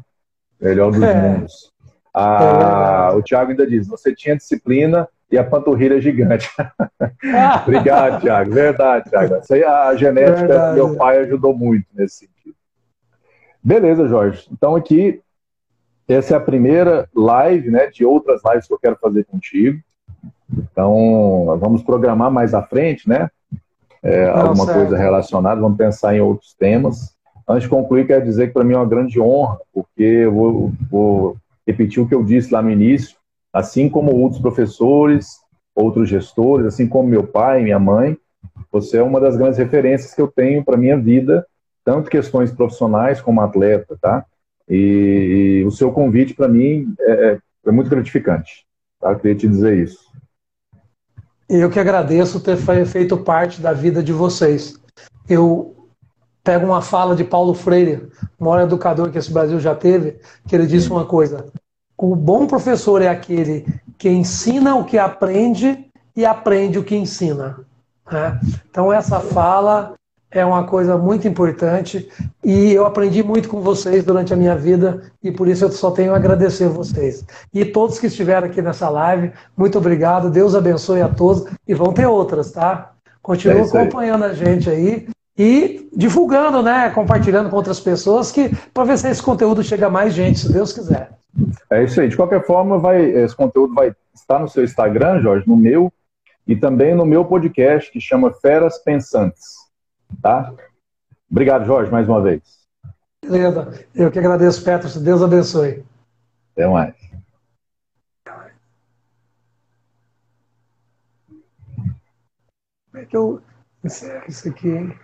Melhor dos é. mundos. Ah, o Tiago ainda diz: você tinha disciplina e a panturrilha é gigante. Obrigado, Tiago. Verdade, Tiago. a genética Verdade. do meu pai ajudou muito nesse sentido. Beleza, Jorge. Então aqui, essa é a primeira live, né, de outras lives que eu quero fazer contigo. Então, vamos programar mais à frente, né? É, alguma coisa relacionada, vamos pensar em outros temas. Antes de concluir, quero dizer que para mim é uma grande honra, porque eu vou, vou repetir o que eu disse lá no início, assim como outros professores, outros gestores, assim como meu pai, minha mãe. Você é uma das grandes referências que eu tenho para minha vida, tanto questões profissionais como atleta, tá? E, e o seu convite para mim é, é, é, muito gratificante. Tá? Eu queria te dizer isso. Eu que agradeço ter feito parte da vida de vocês. Eu pego uma fala de Paulo Freire, o maior educador que esse Brasil já teve, que ele disse uma coisa: o bom professor é aquele que ensina o que aprende e aprende o que ensina. Né? Então, essa fala é uma coisa muito importante e eu aprendi muito com vocês durante a minha vida e por isso eu só tenho a agradecer vocês. E todos que estiveram aqui nessa live, muito obrigado, Deus abençoe a todos e vão ter outras, tá? Continua é acompanhando a gente aí e divulgando, né, compartilhando com outras pessoas que para ver se esse conteúdo chega a mais gente, se Deus quiser. É isso aí. De qualquer forma, vai, esse conteúdo vai estar no seu Instagram, Jorge, no meu e também no meu podcast que chama Feras Pensantes. Tá? Obrigado, Jorge, mais uma vez. Beleza. Eu que agradeço, Petros. Deus abençoe. Até mais. Como é que eu encerro isso aqui, hein?